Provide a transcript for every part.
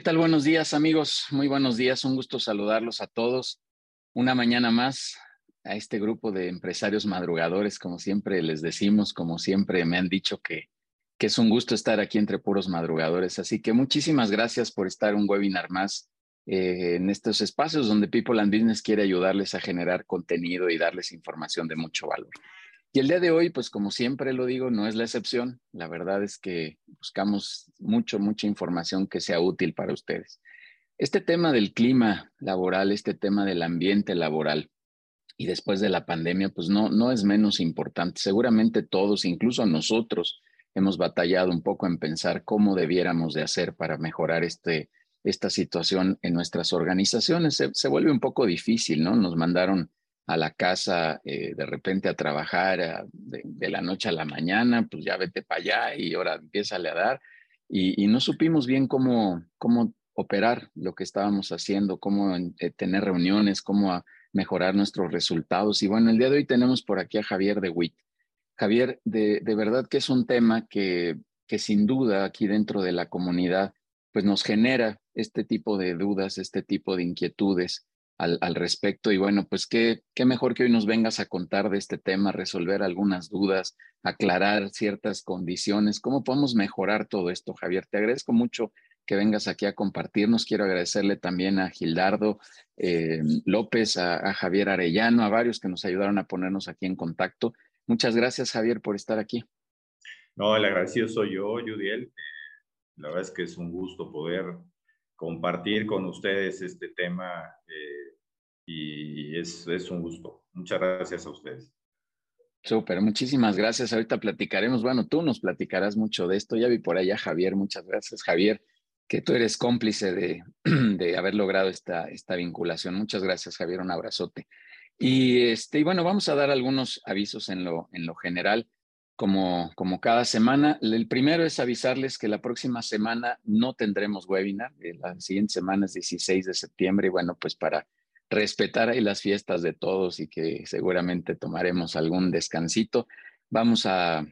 ¿qué tal? Buenos días, amigos. Muy buenos días. Un gusto saludarlos a todos. Una mañana más a este grupo de empresarios madrugadores, como siempre les decimos, como siempre me han dicho que, que es un gusto estar aquí entre puros madrugadores. Así que muchísimas gracias por estar un webinar más eh, en estos espacios donde People and Business quiere ayudarles a generar contenido y darles información de mucho valor. Y el día de hoy, pues como siempre lo digo, no es la excepción. La verdad es que buscamos mucho, mucha información que sea útil para ustedes. Este tema del clima laboral, este tema del ambiente laboral y después de la pandemia, pues no, no es menos importante. Seguramente todos, incluso nosotros, hemos batallado un poco en pensar cómo debiéramos de hacer para mejorar este, esta situación en nuestras organizaciones. Se, se vuelve un poco difícil, ¿no? Nos mandaron a la casa eh, de repente a trabajar de, la noche a la mañana, pues ya vete para allá y ahora empieza a dar. Y, no supimos bien cómo, cómo operar lo que estábamos haciendo, cómo eh, tener reuniones, cómo mejorar nuestros resultados. Y bueno, el día de hoy tenemos por aquí a Javier de WIT. Javier, de, de verdad que es un tema que, que sin duda aquí dentro de la comunidad, pues nos genera este tipo de dudas, este tipo de inquietudes al, respecto. Y bueno, pues qué, qué mejor que hoy nos vengas a contar de este tema, resolver algunas dudas, aclarar ciertas condiciones, cómo podemos mejorar todo esto, Javier. Te agradezco mucho que vengas aquí a compartirnos. Quiero agradecerle también a Gildardo eh, López, a, Javier Arellano, a varios que nos ayudaron a ponernos aquí en contacto. Muchas gracias, Javier, por estar aquí. No, el agradecido soy yo, Judiel. La verdad es que es un gusto poder compartir con ustedes este tema eh, y es, es un gusto. Muchas gracias a ustedes. Súper, muchísimas gracias. Ahorita platicaremos. Bueno, tú nos platicarás mucho de esto. Ya vi por allá Javier. Muchas gracias, Javier, que tú eres cómplice de, de haber logrado esta, esta vinculación. Muchas gracias, Javier. Un abrazote. Y, este, y bueno, vamos a dar algunos avisos en lo, en lo general como, como cada semana. El primero es avisarles que la próxima semana no tendremos webinar. Eh, la siguiente semana es 16 de septiembre y bueno, pues para respetar ahí las fiestas de todos y que seguramente tomaremos algún descansito, vamos a,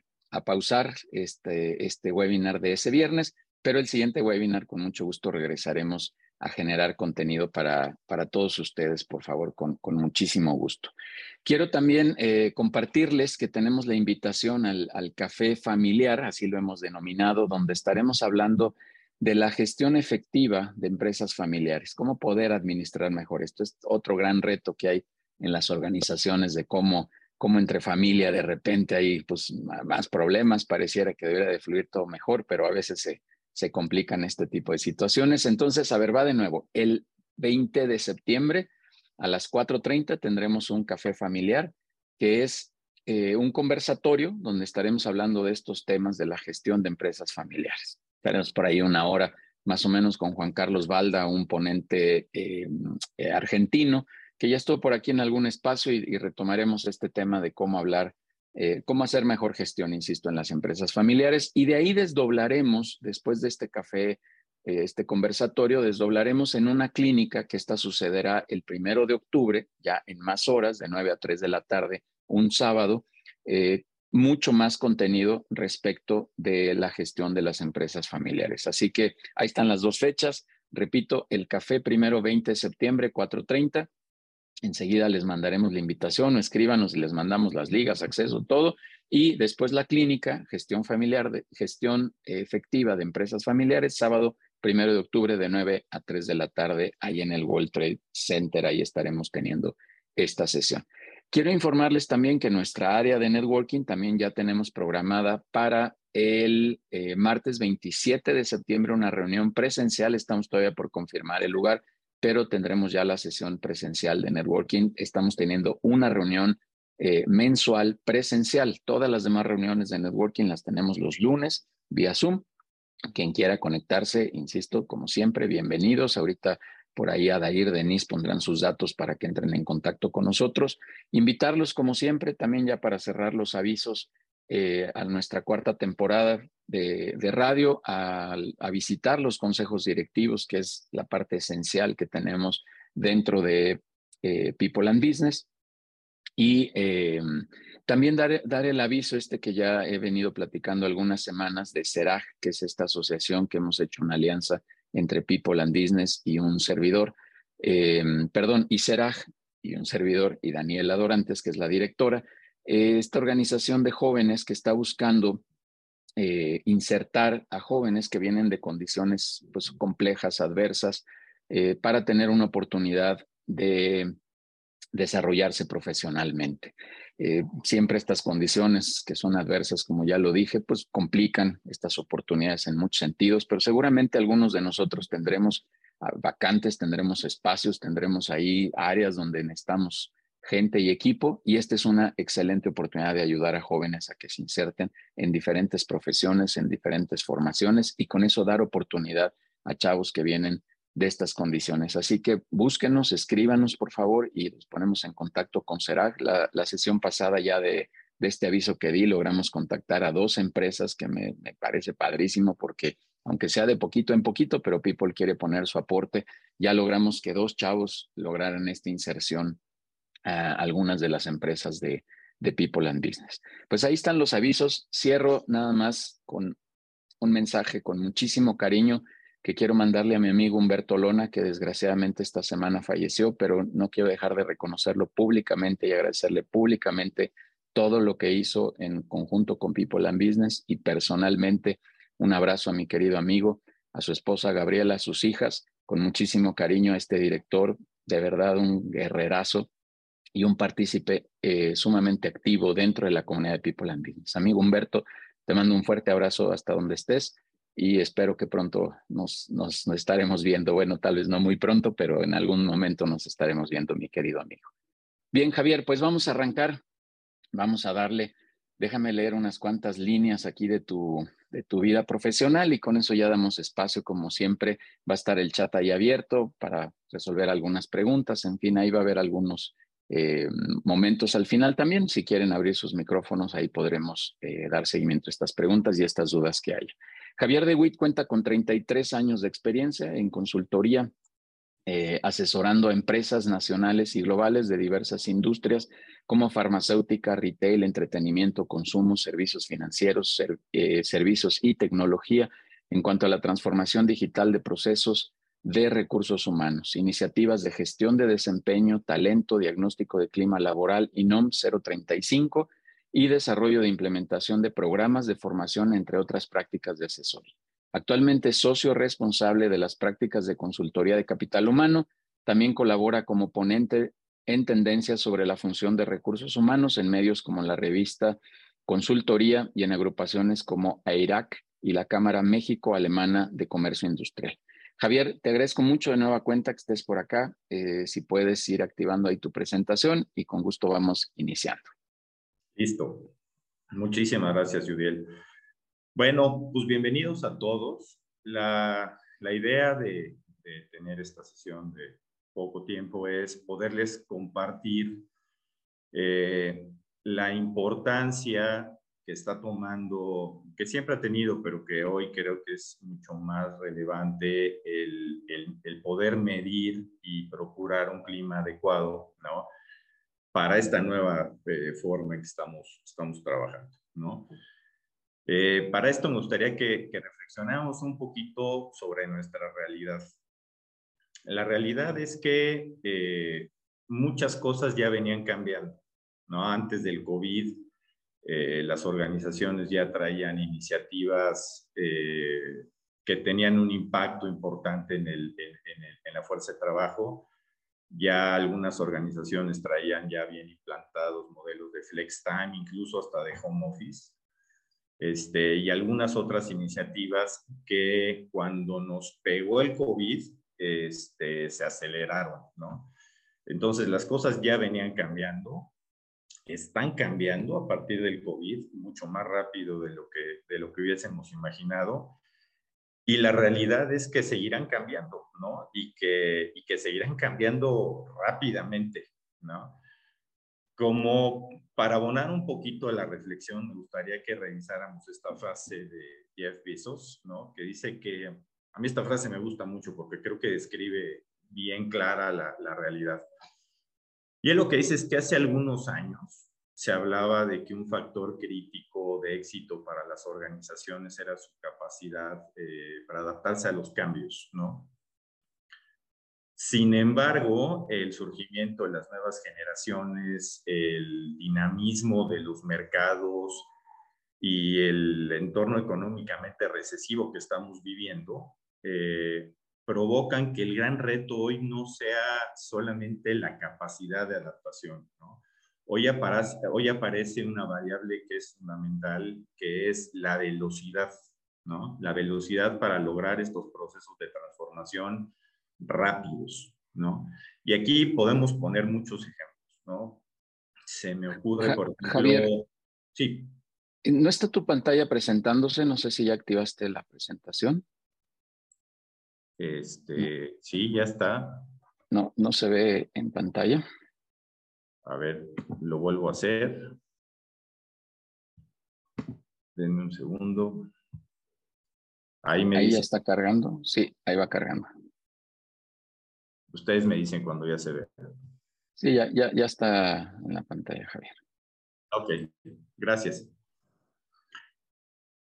pausar este, este webinar de ese viernes, pero el siguiente webinar con mucho gusto regresaremos a generar contenido para, para todos ustedes, por favor, con, con muchísimo gusto. Quiero también eh, compartirles que tenemos la invitación al, al, café familiar, así lo hemos denominado, donde estaremos hablando de la gestión efectiva de empresas familiares, cómo poder administrar mejor. Esto es otro gran reto que hay en las organizaciones de cómo, cómo entre familia de repente hay pues, más problemas, pareciera que debería de fluir todo mejor, pero a veces se, se complican este tipo de situaciones. Entonces, a ver, va de nuevo. El 20 de septiembre a las 4.30 tendremos un café familiar que es eh, un conversatorio donde estaremos hablando de estos temas de la gestión de empresas familiares. Estaremos por ahí una hora más o menos con Juan Carlos Valda, un ponente eh, eh, argentino, que ya estuvo por aquí en algún espacio y retomaremos este tema de cómo hablar eh, cómo hacer mejor gestión, insisto, en las empresas familiares. Y de ahí desdoblaremos, después de este café, este conversatorio, desdoblaremos en una clínica que esta sucederá el primero de octubre, ya en más horas, de 9 a 3 de la tarde, un sábado, mucho más contenido respecto de la gestión de las empresas familiares. Así que ahí están las dos fechas. Repito, el café primero 20 de septiembre, 4.30 Enseguida les mandaremos la invitación o escríbanos y les mandamos las ligas, acceso, todo. Y después la clínica, gestión familiar, de, gestión efectiva de empresas familiares, sábado primero de octubre de 9 a 3 de la tarde, ahí en el World Trade Center, ahí estaremos teniendo esta sesión. Quiero informarles también que nuestra área de networking también ya tenemos programada para el eh, martes 27 de septiembre una reunión presencial. Estamos todavía por confirmar el lugar pero tendremos ya la sesión presencial de networking. Estamos teniendo una reunión eh, mensual presencial. Todas las demás reuniones de networking las tenemos los lunes vía Zoom. Quien quiera conectarse, insisto, como siempre, bienvenidos. Ahorita por ahí Adair, Denise pondrán sus datos para que entren en contacto con nosotros. Invitarlos, como siempre, también ya para cerrar los avisos eh, a nuestra cuarta temporada de, radio, a, visitar los consejos directivos, que es la parte esencial que tenemos dentro de eh, People and Business. Y eh, también dar, dar, el aviso este que ya he venido platicando algunas semanas de CERAG, que es esta asociación que hemos hecho una alianza entre People and Business y un servidor, eh, perdón, y Seraj y un servidor, y Daniela Dorantes, que es la directora, esta organización de jóvenes que está buscando eh, insertar a jóvenes que vienen de condiciones pues, complejas, adversas, eh, para tener una oportunidad de desarrollarse profesionalmente. Eh, siempre estas condiciones que son adversas, como ya lo dije, pues complican estas oportunidades en muchos sentidos, pero seguramente algunos de nosotros tendremos ah, vacantes, tendremos espacios, tendremos ahí áreas donde necesitamos gente y equipo y esta es una excelente oportunidad de ayudar a jóvenes a que se inserten en diferentes profesiones, en diferentes formaciones y con eso dar oportunidad a chavos que vienen de estas condiciones. Así que búsquenos, escríbanos por favor y nos ponemos en contacto con Serac. La, sesión pasada ya de, este aviso que di, logramos contactar a dos empresas que me, parece padrísimo porque aunque sea de poquito en poquito, pero People quiere poner su aporte, ya logramos que dos chavos lograran esta inserción a algunas de las empresas de, de People and Business. Pues ahí están los avisos. Cierro nada más con un mensaje con muchísimo cariño quiero mandarle a mi amigo Humberto Lona, que desgraciadamente esta semana falleció, pero no quiero dejar de reconocerlo públicamente y agradecerle públicamente todo lo que hizo en conjunto con People and Business y personalmente un abrazo a mi querido amigo, a su esposa Gabriela, a sus hijas, con muchísimo cariño a este director, de verdad un guerrerazo y un partícipe eh, sumamente activo dentro de la comunidad de People and Business. Amigo Humberto, te mando un fuerte abrazo hasta donde estés y espero que pronto nos, nos, estaremos viendo. Bueno, tal vez no muy pronto, pero en algún momento nos estaremos viendo, mi querido amigo. Bien, Javier, pues vamos a arrancar. Vamos a darle, déjame leer unas cuantas líneas aquí de tu, de tu vida profesional y con eso ya damos espacio, como siempre. Va a estar el chat ahí abierto para resolver algunas preguntas. En fin, ahí va a haber algunos eh, momentos al final también. Si quieren abrir sus micrófonos, ahí podremos eh, dar seguimiento a estas preguntas y estas dudas que haya. Javier de Witt cuenta con 33 años de experiencia en consultoría, eh, asesorando a empresas nacionales y globales de diversas industrias como farmacéutica, retail, entretenimiento, consumo, servicios financieros, eh, servicios y tecnología en cuanto a la transformación digital de procesos de recursos humanos, iniciativas de gestión de desempeño, talento, diagnóstico de clima laboral y NOM 035 y desarrollo de implementación de programas de formación, entre otras prácticas de asesoría. Actualmente es socio responsable de las prácticas de consultoría de capital humano. También colabora como ponente en tendencias sobre la función de recursos humanos en medios como la revista Consultoría y en agrupaciones como AIRAC y la Cámara México-Alemana de Comercio Industrial. Javier, te agradezco mucho de nueva cuenta que estés por acá. Eh, si puedes ir activando ahí tu presentación y con gusto vamos iniciando. Listo. Muchísimas gracias, Yudiel. Bueno, pues bienvenidos a todos. La, idea de, tener esta sesión de poco tiempo es poderles compartir eh, la importancia que está tomando, que siempre ha tenido, pero que hoy creo que es mucho más relevante el, el poder medir y procurar un clima adecuado, ¿no? Para esta nueva eh, forma que estamos, trabajando, ¿no? Eh, para esto me gustaría que, que reflexionáramos un poquito sobre nuestra realidad. La realidad es que eh, muchas cosas ya venían cambiando, ¿no? Antes del COVID, las organizaciones ya traían iniciativas que tenían un impacto importante en la fuerza de trabajo ya algunas organizaciones traían ya bien implantados modelos de flex time, incluso hasta de home office. Este, y algunas otras iniciativas que cuando nos pegó el COVID este, se aceleraron, ¿no? Entonces las cosas ya venían cambiando, están cambiando a partir del COVID mucho más rápido de lo que, de lo que hubiésemos imaginado y la realidad es que seguirán cambiando, ¿no? Y que, y que seguirán cambiando rápidamente, ¿no? Como para abonar un poquito a la reflexión, me gustaría que revisáramos esta frase de Jeff Bezos, ¿no? Que dice que, a mí esta frase me gusta mucho porque creo que describe bien clara la, la realidad. Y él lo que dice es que hace algunos años se hablaba de que un factor crítico de éxito para las organizaciones era su capacidad eh, para adaptarse a los cambios, ¿no? Sin embargo, el surgimiento de las nuevas generaciones, el dinamismo de los mercados y el entorno económicamente recesivo que estamos viviendo eh, provocan que el gran reto hoy no sea solamente la capacidad de adaptación. Hoy, aparece, hoy aparece una variable que es fundamental, que es la velocidad, ¿no? la velocidad para lograr estos procesos de transformación rápidos, ¿no? Y aquí podemos poner muchos ejemplos, ¿no? Se me ocurre, por ejemplo... Javier, sí. ¿No está tu pantalla presentándose? No sé si ya activaste la presentación. Este, sí, ya está. No, no se ve en pantalla. A ver, lo vuelvo a hacer. Denme un segundo. Ahí me Ahí ya está cargando. Sí, ahí va cargando. Ustedes me dicen cuando ya se ve. Sí, ya, ya, ya está en la pantalla, Javier. Ok, gracias.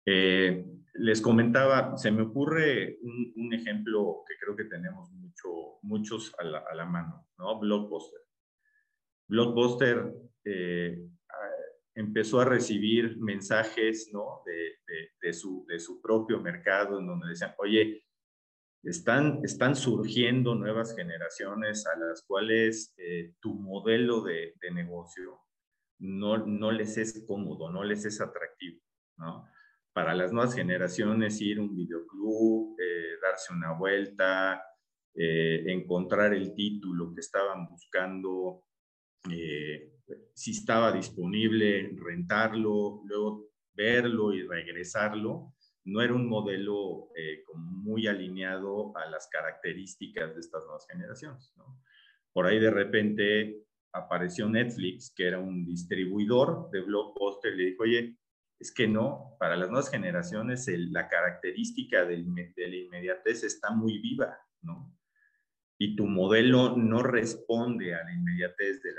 Eh, les comentaba, se me ocurre un, ejemplo que creo que tenemos mucho, muchos a la, mano, ¿no? Blockbuster. Blockbuster eh, empezó a recibir mensajes, ¿no? De, su, propio mercado, en donde decían, oye, están, surgiendo nuevas generaciones a las cuales eh, tu modelo de, negocio no, no les es cómodo, no les es atractivo, ¿no? Para las nuevas generaciones ir a un videoclub, eh, darse una vuelta, eh, encontrar el título que estaban buscando, si estaba disponible, rentarlo, luego verlo y regresarlo, no era un modelo eh, muy alineado a las características de estas nuevas generaciones. Por ahí de repente apareció Netflix, que era un distribuidor de blockbuster, y le dijo, oye, es que no, para las nuevas generaciones la característica de la inmediatez está muy viva, ¿no? Y tu modelo no responde a la inmediatez de,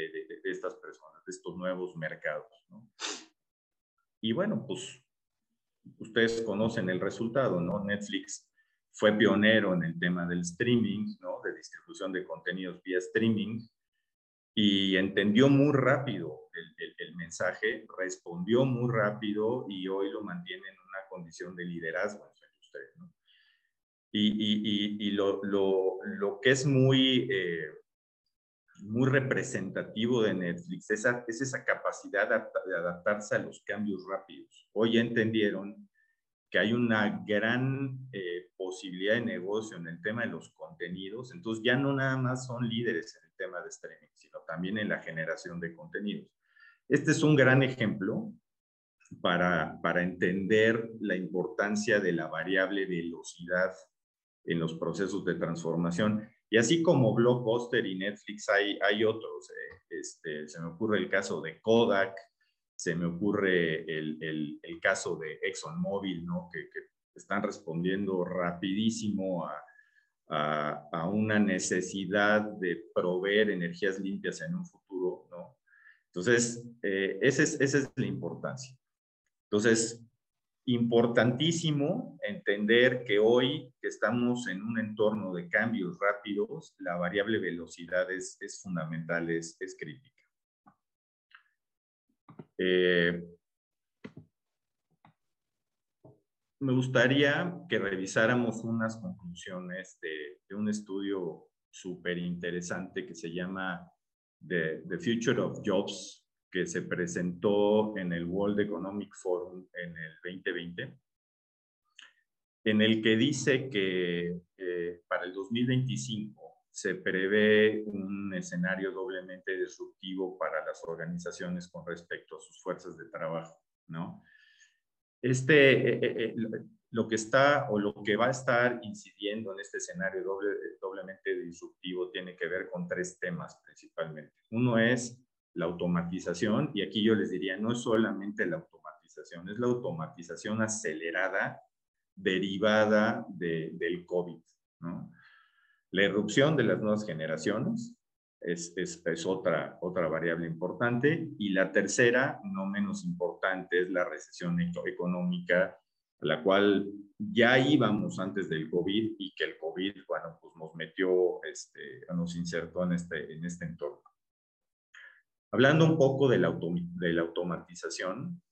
de, estas personas, de estos nuevos mercados. Y bueno, pues ustedes conocen el resultado, ¿no? Netflix fue pionero en el tema del streaming, ¿no? De distribución de contenidos vía streaming y entendió muy rápido el, mensaje, respondió muy rápido y hoy lo mantiene en una condición de liderazgo en su industria, ¿no? Y, lo, que es muy, eh, muy representativo de Netflix es esa capacidad de adaptarse a los cambios rápidos hoy entendieron que hay una gran eh, posibilidad de negocio en el tema de los contenidos, entonces ya no nada más son líderes en el tema de streaming, sino también en la generación de contenidos. Este es un gran ejemplo para, para entender la importancia de la variable velocidad en los procesos de transformación. Y así como Blockbuster y Netflix hay, hay otros. Eh, este, se me ocurre el caso de Kodak, se me ocurre el, el, caso de ExxonMobil, ¿no? Que, están respondiendo rapidísimo a, a, a, una necesidad de proveer energías limpias en un futuro, ¿no? Entonces, eh, esa, es, esa es la importancia. Entonces, importantísimo entender que hoy que estamos en un entorno de cambios rápidos, la variable velocidad es, es fundamental, es, es crítica. Eh, me gustaría que revisáramos unas conclusiones de, un estudio súper interesante que se llama The, The, Future of Jobs, que se presentó en el World Economic Forum en el 2020, en el que dice que eh, para el 2025 se prevé un escenario doblemente disruptivo para las organizaciones con respecto a sus fuerzas de trabajo, ¿no? Este, eh, eh, eh, lo que está o lo que va a estar incidiendo en este escenario doble, doblemente disruptivo tiene que ver con tres temas principalmente. Uno es la automatización, y aquí yo les diría, no es solamente la automatización, es la automatización acelerada derivada de, del COVID, la irrupción de las nuevas generaciones, es, es, otra, otra variable importante. Y la tercera, no menos importante, es la recesión económica, la cual ya íbamos antes del COVID y que el COVID, bueno, pues nos metió, este, nos insertó en este, en este entorno. Hablando un poco de la, de la automatización,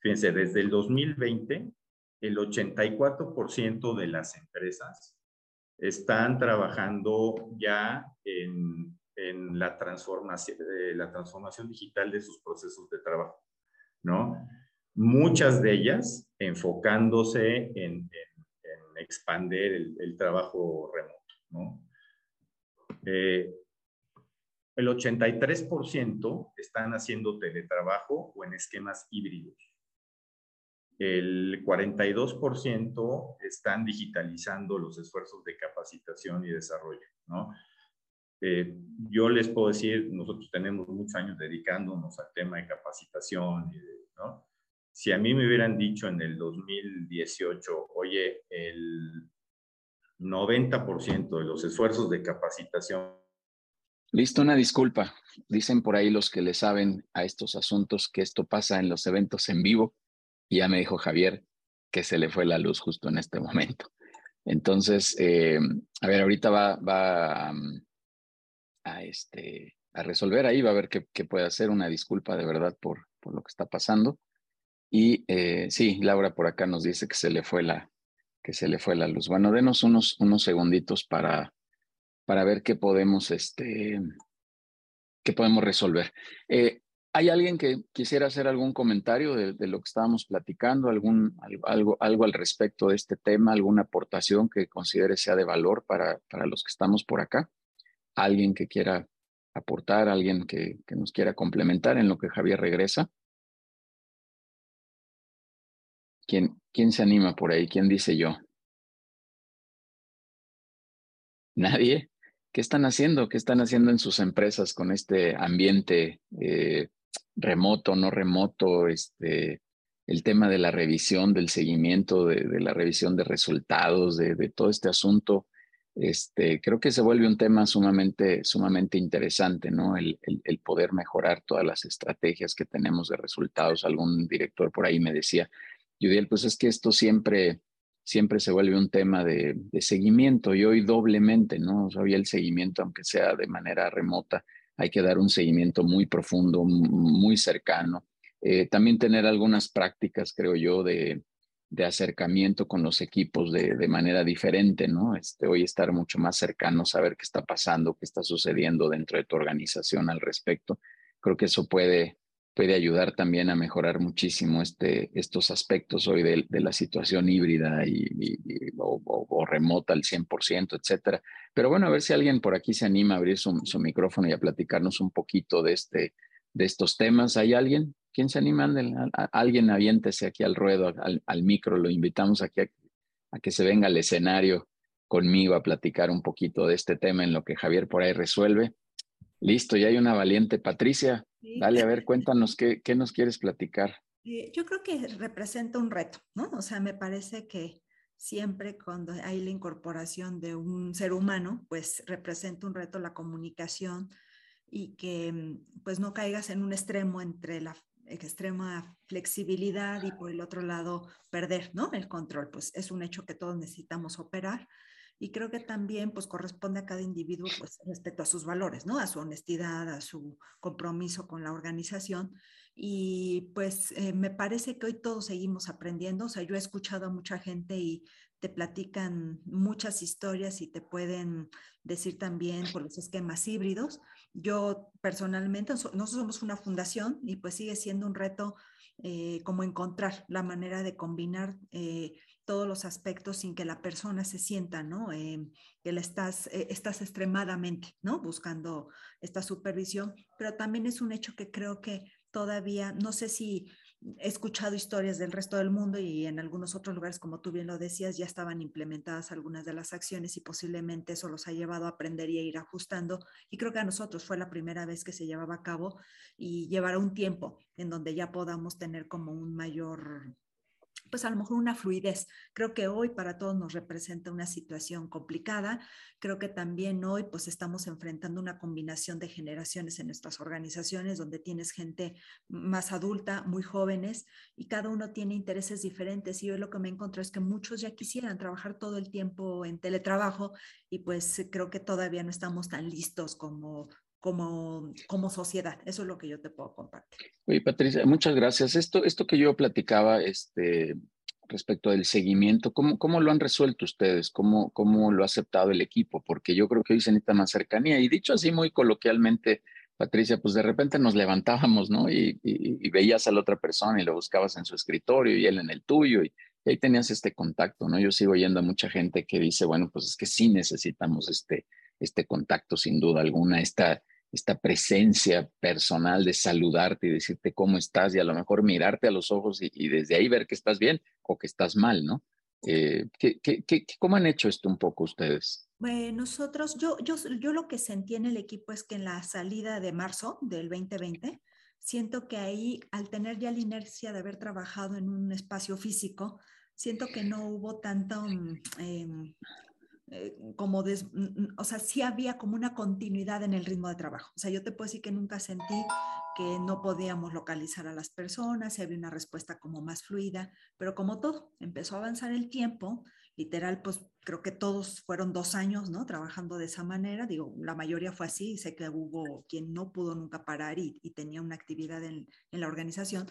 fíjense, desde el 2020, el 84% de las empresas están trabajando ya en en la transformación, la transformación digital de sus procesos de trabajo, ¿no? Muchas de ellas enfocándose en, en, expander el, trabajo remoto, ¿no? Eh, el 83% están haciendo teletrabajo o en esquemas híbridos. El 42% están digitalizando los esfuerzos de capacitación y desarrollo, ¿no? Eh, yo les puedo decir, nosotros tenemos muchos años dedicándonos al tema de capacitación, ¿no? Si a mí me hubieran dicho en el 2018, oye, el 90% de los esfuerzos de capacitación. Listo, una disculpa. Dicen por ahí los que le saben a estos asuntos que esto pasa en los eventos en vivo. Y ya me dijo Javier que se le fue la luz justo en este momento. Entonces, eh, a ver, ahorita va, va, a, este, a resolver ahí, va a ver qué, puede hacer. Una disculpa de verdad por, por lo que está pasando. Y eh, sí, Laura por acá nos dice que se le fue la, que se le fue la luz. Bueno, denos unos, unos segunditos para, para ver qué podemos, este, qué podemos resolver. Eh, ¿Hay alguien que quisiera hacer algún comentario de, de, lo que estábamos platicando, algún, algo, algo al respecto de este tema, alguna aportación que considere sea de valor para, para los que estamos por acá? alguien que quiera aportar, alguien que, nos quiera complementar en lo que Javier regresa. ¿Quién, ¿Quién se anima por ahí? ¿Quién dice yo? ¿Nadie? ¿Qué están haciendo? ¿Qué están haciendo en sus empresas con este ambiente eh, remoto, no remoto? Este, el tema de la revisión, del seguimiento, de, la revisión de resultados, de, todo este asunto este, creo que se vuelve un tema sumamente, sumamente interesante, ¿no? El, el, poder mejorar todas las estrategias que tenemos de resultados. Algún director por ahí me decía, Judiel, pues es que esto siempre, siempre se vuelve un tema de, seguimiento y hoy doblemente, ¿no? O el seguimiento, aunque sea de manera remota, hay que dar un seguimiento muy profundo, muy cercano. Eh, también tener algunas prácticas, creo yo, de, acercamiento con los equipos de, de, manera diferente, ¿no? Este, hoy estar mucho más cercano, saber qué está pasando, qué está sucediendo dentro de tu organización al respecto. Creo que eso puede, puede ayudar también a mejorar muchísimo este, estos aspectos hoy de, la situación híbrida y, o, remota al 100%, etcétera. Pero bueno, a ver si alguien por aquí se anima a abrir su, su micrófono y a platicarnos un poquito de, este, de estos temas. ¿Hay alguien? ¿Quién se anima? alguien aviéntese aquí al ruedo, al, micro. Lo invitamos aquí a, que se venga al escenario conmigo a platicar un poquito de este tema en lo que Javier por ahí resuelve. Listo, ya hay una valiente. Patricia, dale a ver, cuéntanos qué, qué nos quieres platicar. Eh, yo creo que representa un reto, ¿no? O sea, me parece que siempre cuando hay la incorporación de un ser humano, pues representa un reto la comunicación y que mm, pues no caigas en un extremo entre la extrema flexibilidad y por el otro lado perder, ¿no? El control, pues es un hecho que todos necesitamos operar y creo que también pues corresponde a cada individuo pues respecto a sus valores, ¿no? A su honestidad, a su compromiso con la organización y pues eh, me parece que hoy todos seguimos aprendiendo, o sea, yo he escuchado a mucha gente y te platican muchas historias y te pueden decir también por los esquemas híbridos. Yo personalmente, nosotros somos una fundación y pues sigue siendo un reto eh, como encontrar la manera de combinar eh, todos los aspectos sin que la persona se sienta, ¿no? Eh, que estás, estás extremadamente, ¿no? Buscando esta supervisión, pero también es un hecho que creo que todavía, no sé si he escuchado historias del resto del mundo y en algunos otros lugares, como tú bien lo decías, ya estaban implementadas algunas de las acciones y posiblemente eso los ha llevado a aprender y a ir ajustando. Y creo que a nosotros fue la primera vez que se llevaba a cabo y llevará un tiempo en donde ya podamos tener como un mayor pues a lo mejor una fluidez. Creo que hoy para todos nos representa una situación complicada. Creo que también hoy pues estamos enfrentando una combinación de generaciones en nuestras organizaciones donde tienes gente más adulta, muy jóvenes y cada uno tiene intereses diferentes. Y hoy lo que me encontré es que muchos ya quisieran trabajar todo el tiempo en teletrabajo y pues creo que todavía no estamos tan listos como como, como sociedad. Eso es lo que yo te puedo compartir. Oye, Patricia, muchas gracias. Esto, esto que yo platicaba este, respecto del seguimiento, ¿cómo, ¿cómo lo han resuelto ustedes? ¿Cómo, ¿Cómo lo ha aceptado el equipo? Porque yo creo que hoy se necesita más cercanía. Y dicho así muy coloquialmente, Patricia, pues de repente nos levantábamos, ¿no? Y, veías a la otra persona y lo buscabas en su escritorio y él en el tuyo y, ahí tenías este contacto, ¿no? Yo sigo yendo a mucha gente que dice, bueno, pues es que sí necesitamos este, este contacto sin duda alguna, esta, esta presencia personal de saludarte y decirte cómo estás y a lo mejor mirarte a los ojos y, desde ahí ver que estás bien o que estás mal, ¿no? Eh, ¿qué, cómo han hecho esto un poco ustedes? Bueno, nosotros, yo, yo, yo lo que sentí en el equipo es que en la salida de marzo del 2020, siento que ahí, al tener ya la inercia de haber trabajado en un espacio físico, siento que no hubo tanto em, eh, como, o sea, sí había como una continuidad en el ritmo de trabajo. O sea, yo te puedo decir que nunca sentí que no podíamos localizar a las personas, había una respuesta como más fluida, pero como todo, empezó a avanzar el tiempo, literal, pues creo que todos fueron dos años, ¿no? Trabajando de esa manera, digo, la mayoría fue así, sé que hubo quien no pudo nunca parar y, tenía una actividad en, en la organización,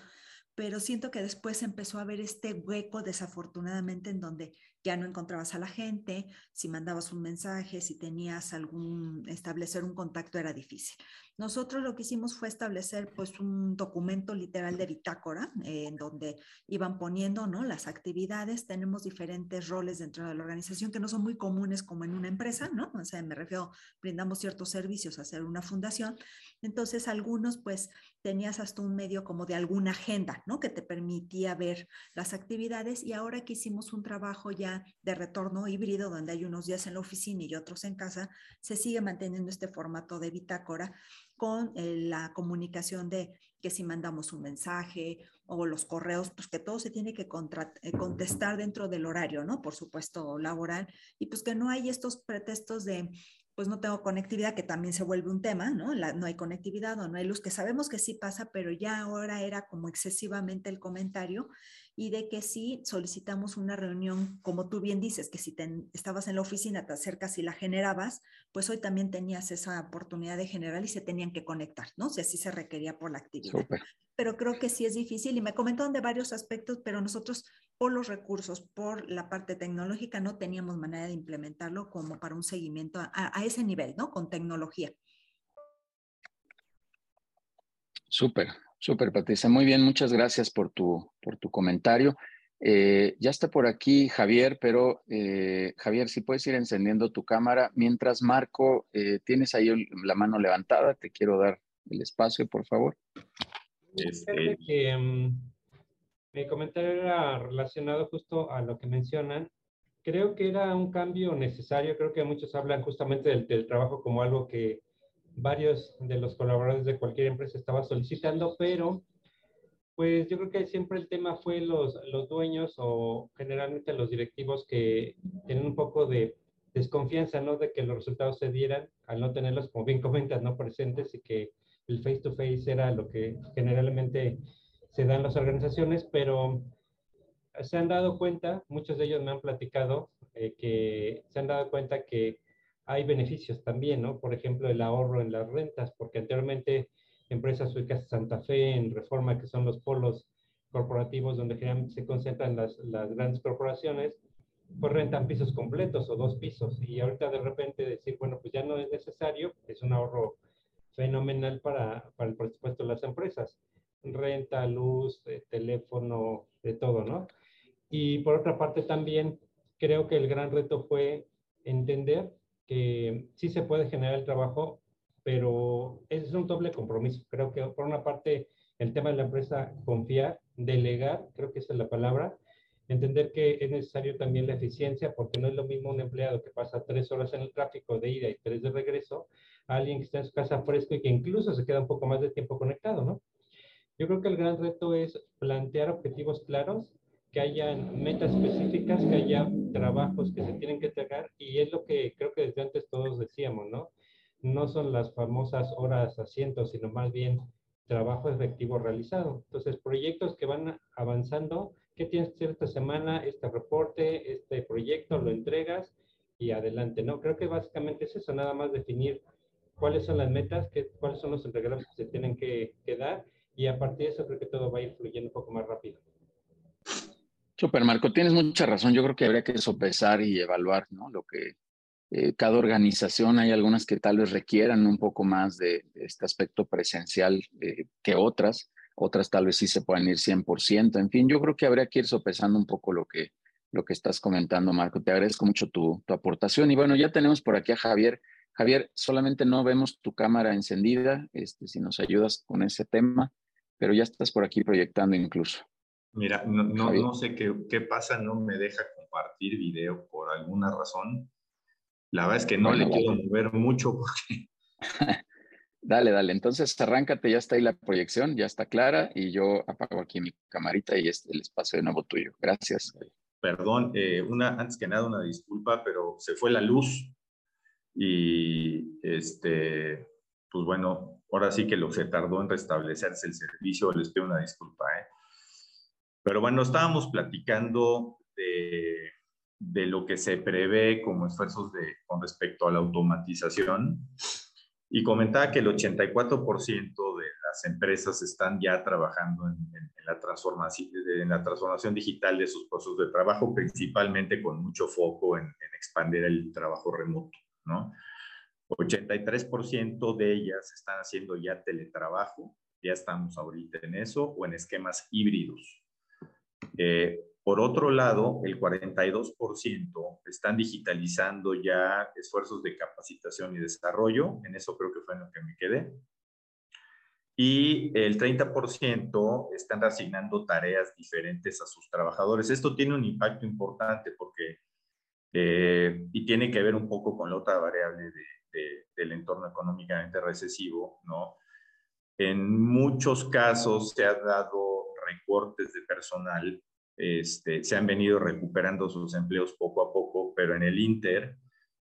pero siento que después empezó a haber este hueco desafortunadamente en donde ya no encontrabas a la gente, si mandabas un mensaje, si tenías algún, establecer un contacto era difícil. Nosotros lo que hicimos fue establecer pues un documento literal de bitácora eh, en donde iban poniendo ¿no? las actividades. Tenemos diferentes roles dentro de la organización que no son muy comunes como en una empresa, ¿no? O sea, me refiero, brindamos ciertos servicios a hacer una fundación. Entonces, algunos pues tenías hasta un medio como de alguna agenda, ¿no? Que te permitía ver las actividades y ahora que hicimos un trabajo ya de retorno híbrido donde hay unos días en la oficina y otros en casa, se sigue manteniendo este formato de bitácora con eh, la comunicación de que si mandamos un mensaje o los correos, pues que todo se tiene que eh, contestar dentro del horario, ¿no? Por supuesto, laboral, y pues que no hay estos pretextos de, pues no tengo conectividad, que también se vuelve un tema, ¿no? no hay conectividad o no hay luz, que sabemos que sí pasa, pero ya ahora era como excesivamente el comentario y de que si solicitamos una reunión, como tú bien dices, que si estabas en la oficina, te acercas y la generabas, pues hoy también tenías esa oportunidad de generar y se tenían que conectar, ¿no? Si así se requería por la actividad. Pero creo que sí es difícil y me comentaron de varios aspectos, pero nosotros por los recursos, por la parte tecnológica, no teníamos manera de implementarlo como para un seguimiento a, a ese nivel, ¿no? Con tecnología. Súper, Súper, Patricia. Muy bien, muchas gracias por tu, por tu comentario. Eh, ya está por aquí Javier, pero eh, Javier, si puedes ir encendiendo tu cámara. Mientras Marco, eh, tienes ahí la mano levantada, te quiero dar el espacio, por favor. Este... Que, mm, mi comentario era relacionado justo a lo que mencionan. Creo que era un cambio necesario, creo que muchos hablan justamente del, del trabajo como algo que varios de los colaboradores de cualquier empresa estaba solicitando, pero pues yo creo que siempre el tema fue los, los dueños o generalmente los directivos que tienen un poco de desconfianza, ¿no? De que los resultados se dieran al no tenerlos, como bien comentas, no presentes y que el face to face era lo que generalmente se da en las organizaciones, pero se han dado cuenta, muchos de ellos me han platicado eh, que se han dado cuenta que hay beneficios también, ¿no? Por ejemplo, el ahorro en las rentas, porque anteriormente empresas ubicadas Santa Fe, en Reforma, que son los polos corporativos donde generalmente se concentran las, las grandes corporaciones, pues rentan pisos completos o dos pisos. Y ahorita de repente decir, bueno, pues ya no es necesario, es un ahorro fenomenal para, para el presupuesto de las empresas. Renta, luz, eh, teléfono, de todo, ¿no? Y por otra parte también creo que el gran reto fue entender que sí se puede generar el trabajo, pero es un doble compromiso. Creo que por una parte el tema de la empresa, confiar, delegar, creo que esa es la palabra, entender que es necesario también la eficiencia, porque no es lo mismo un empleado que pasa tres horas en el tráfico de ida y tres de regreso, a alguien que está en su casa fresco y que incluso se queda un poco más de tiempo conectado, ¿no? Yo creo que el gran reto es plantear objetivos claros, que haya metas específicas, que haya trabajos que se tienen que entregar y es lo que creo que desde antes todos decíamos, ¿no? No son las famosas horas asientos, sino más bien trabajo efectivo realizado. Entonces, proyectos que van avanzando, ¿qué tienes que hacer esta semana? Este reporte, este proyecto, lo entregas y adelante, ¿no? Creo que básicamente es eso, nada más definir cuáles son las metas, qué, cuáles son los entregables que se tienen que, que dar y a partir de eso creo que todo va a ir fluyendo un poco más rápido. Super, Marco, tienes mucha razón. Yo creo que habría que sopesar y evaluar ¿no? lo que eh, cada organización, hay algunas que tal vez requieran un poco más de, este aspecto presencial eh, que otras, otras tal vez sí se puedan ir 100%. En fin, yo creo que habría que ir sopesando un poco lo que, lo que estás comentando, Marco. Te agradezco mucho tu, tu aportación. Y bueno, ya tenemos por aquí a Javier. Javier, solamente no vemos tu cámara encendida, este, si nos ayudas con ese tema, pero ya estás por aquí proyectando incluso. Mira, no, no, sé qué, qué, pasa, no me deja compartir video por alguna razón. La verdad es que no le quiero mover mucho porque... dale, dale. Entonces, arráncate, ya está ahí la proyección, ya está clara y yo apago aquí mi camarita y es el espacio de nuevo tuyo. Gracias. Perdón, eh, una, antes que nada una disculpa, pero se fue la luz y este, pues bueno, ahora sí que lo se tardó en restablecerse el servicio, les pido una disculpa, ¿eh? Pero bueno, estábamos platicando de, lo que se prevé como esfuerzos con respecto a la automatización y comentaba que el 84% de las empresas están ya trabajando en, la transformación, en la transformación digital de sus procesos de trabajo, principalmente con mucho foco en, en expandir el trabajo remoto, ¿no? 83% de ellas están haciendo ya teletrabajo, ya estamos ahorita en eso, o en esquemas híbridos. Eh, por otro lado, el 42% están digitalizando ya esfuerzos de capacitación y desarrollo, en eso creo que fue en lo que me quedé. Y el 30% están asignando tareas diferentes a sus trabajadores. Esto tiene un impacto importante porque, eh, y tiene que ver un poco con la otra variable del entorno económicamente recesivo, ¿no? En muchos casos se ha dado recortes de personal, este, se han venido recuperando sus empleos poco a poco, pero en el Inter,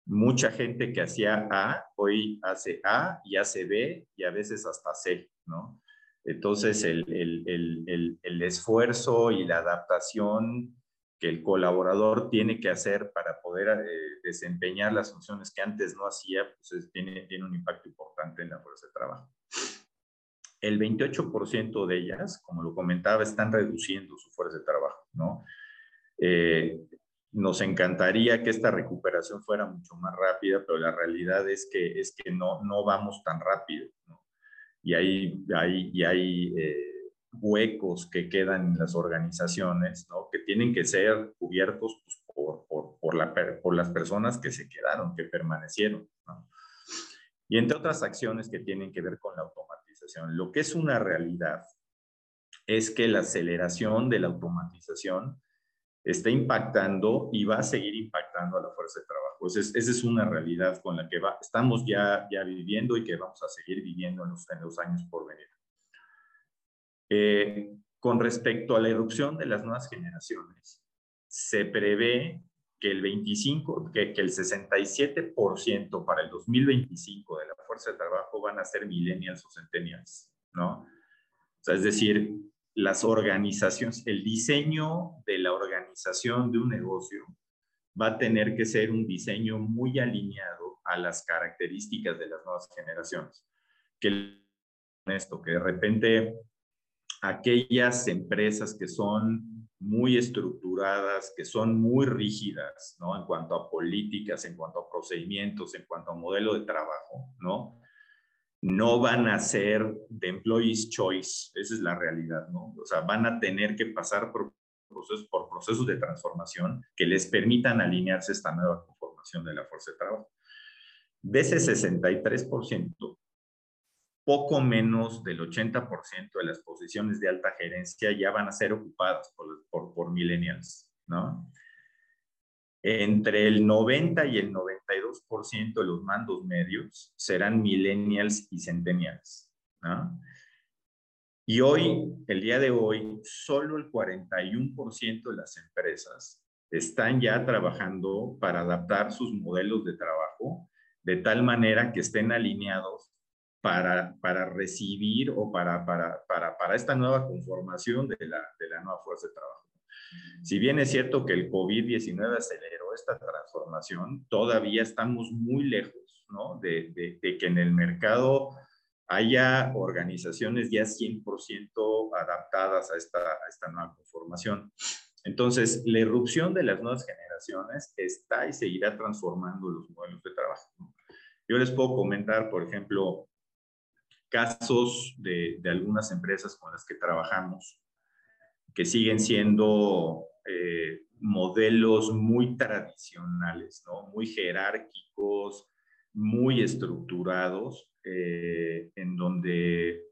mucha gente que hacía A, hoy hace A y hace B y a veces hasta C, ¿no? Entonces, el, el, el, el esfuerzo y la adaptación que el colaborador tiene que hacer para poder eh, desempeñar las funciones que antes no hacía, pues tiene, tiene un impacto importante en la fuerza de trabajo el 28% de ellas, como lo comentaba, están reduciendo su fuerza de trabajo, ¿no? Eh, nos encantaría que esta recuperación fuera mucho más rápida, pero la realidad es que, es que no, no vamos tan rápido. Y hay, hay, y hay eh, huecos que quedan en las organizaciones, ¿no? Que tienen que ser cubiertos pues, por, por, por, la, por las personas que se quedaron, que permanecieron. Y entre otras acciones que tienen que ver con la automatización lo que es una realidad es que la aceleración de la automatización está impactando y va a seguir impactando a la fuerza de trabajo. Esa es, una realidad con la que estamos ya, ya viviendo y que vamos a seguir viviendo en los, años por venir. Eh, con respecto a la erupción de las nuevas generaciones, se prevé que el 25, que, que el 67% para el 2025 de la fuerza de trabajo van a ser millennials o centennials, ¿no? O sea, es decir, las organizaciones, el diseño de la organización de un negocio va a tener que ser un diseño muy alineado a las características de las nuevas generaciones. Que esto, que de repente aquellas empresas que son muy estructuradas, que son muy rígidas, ¿no? En cuanto a políticas, en cuanto a procedimientos, en cuanto a modelo de trabajo, ¿no? No van a ser de employees choice, esa es la realidad, ¿no? O sea, van a tener que pasar por procesos, por procesos de transformación que les permitan alinearse a esta nueva conformación de la fuerza de trabajo. De ese 63%, poco menos del 80% de las posiciones de alta gerencia ya van a ser ocupadas por, por, millennials, ¿no? Entre el 90 y el 92% de los mandos medios serán millennials y centennials. Y hoy, el día de hoy, solo el 41% de las empresas están ya trabajando para adaptar sus modelos de trabajo de tal manera que estén alineados para, para recibir o para, para, para, para esta nueva conformación de la, de la nueva fuerza de trabajo. Si bien es cierto que el COVID-19 aceleró esta transformación, todavía estamos muy lejos ¿no? de, de, de que en el mercado haya organizaciones ya 100% adaptadas a esta, a esta nueva conformación. Entonces, la irrupción de las nuevas generaciones está y seguirá transformando los modelos de trabajo. Yo les puedo comentar, por ejemplo, casos de, algunas empresas con las que trabajamos que siguen siendo eh, modelos muy tradicionales, muy jerárquicos, muy estructurados, eh, en donde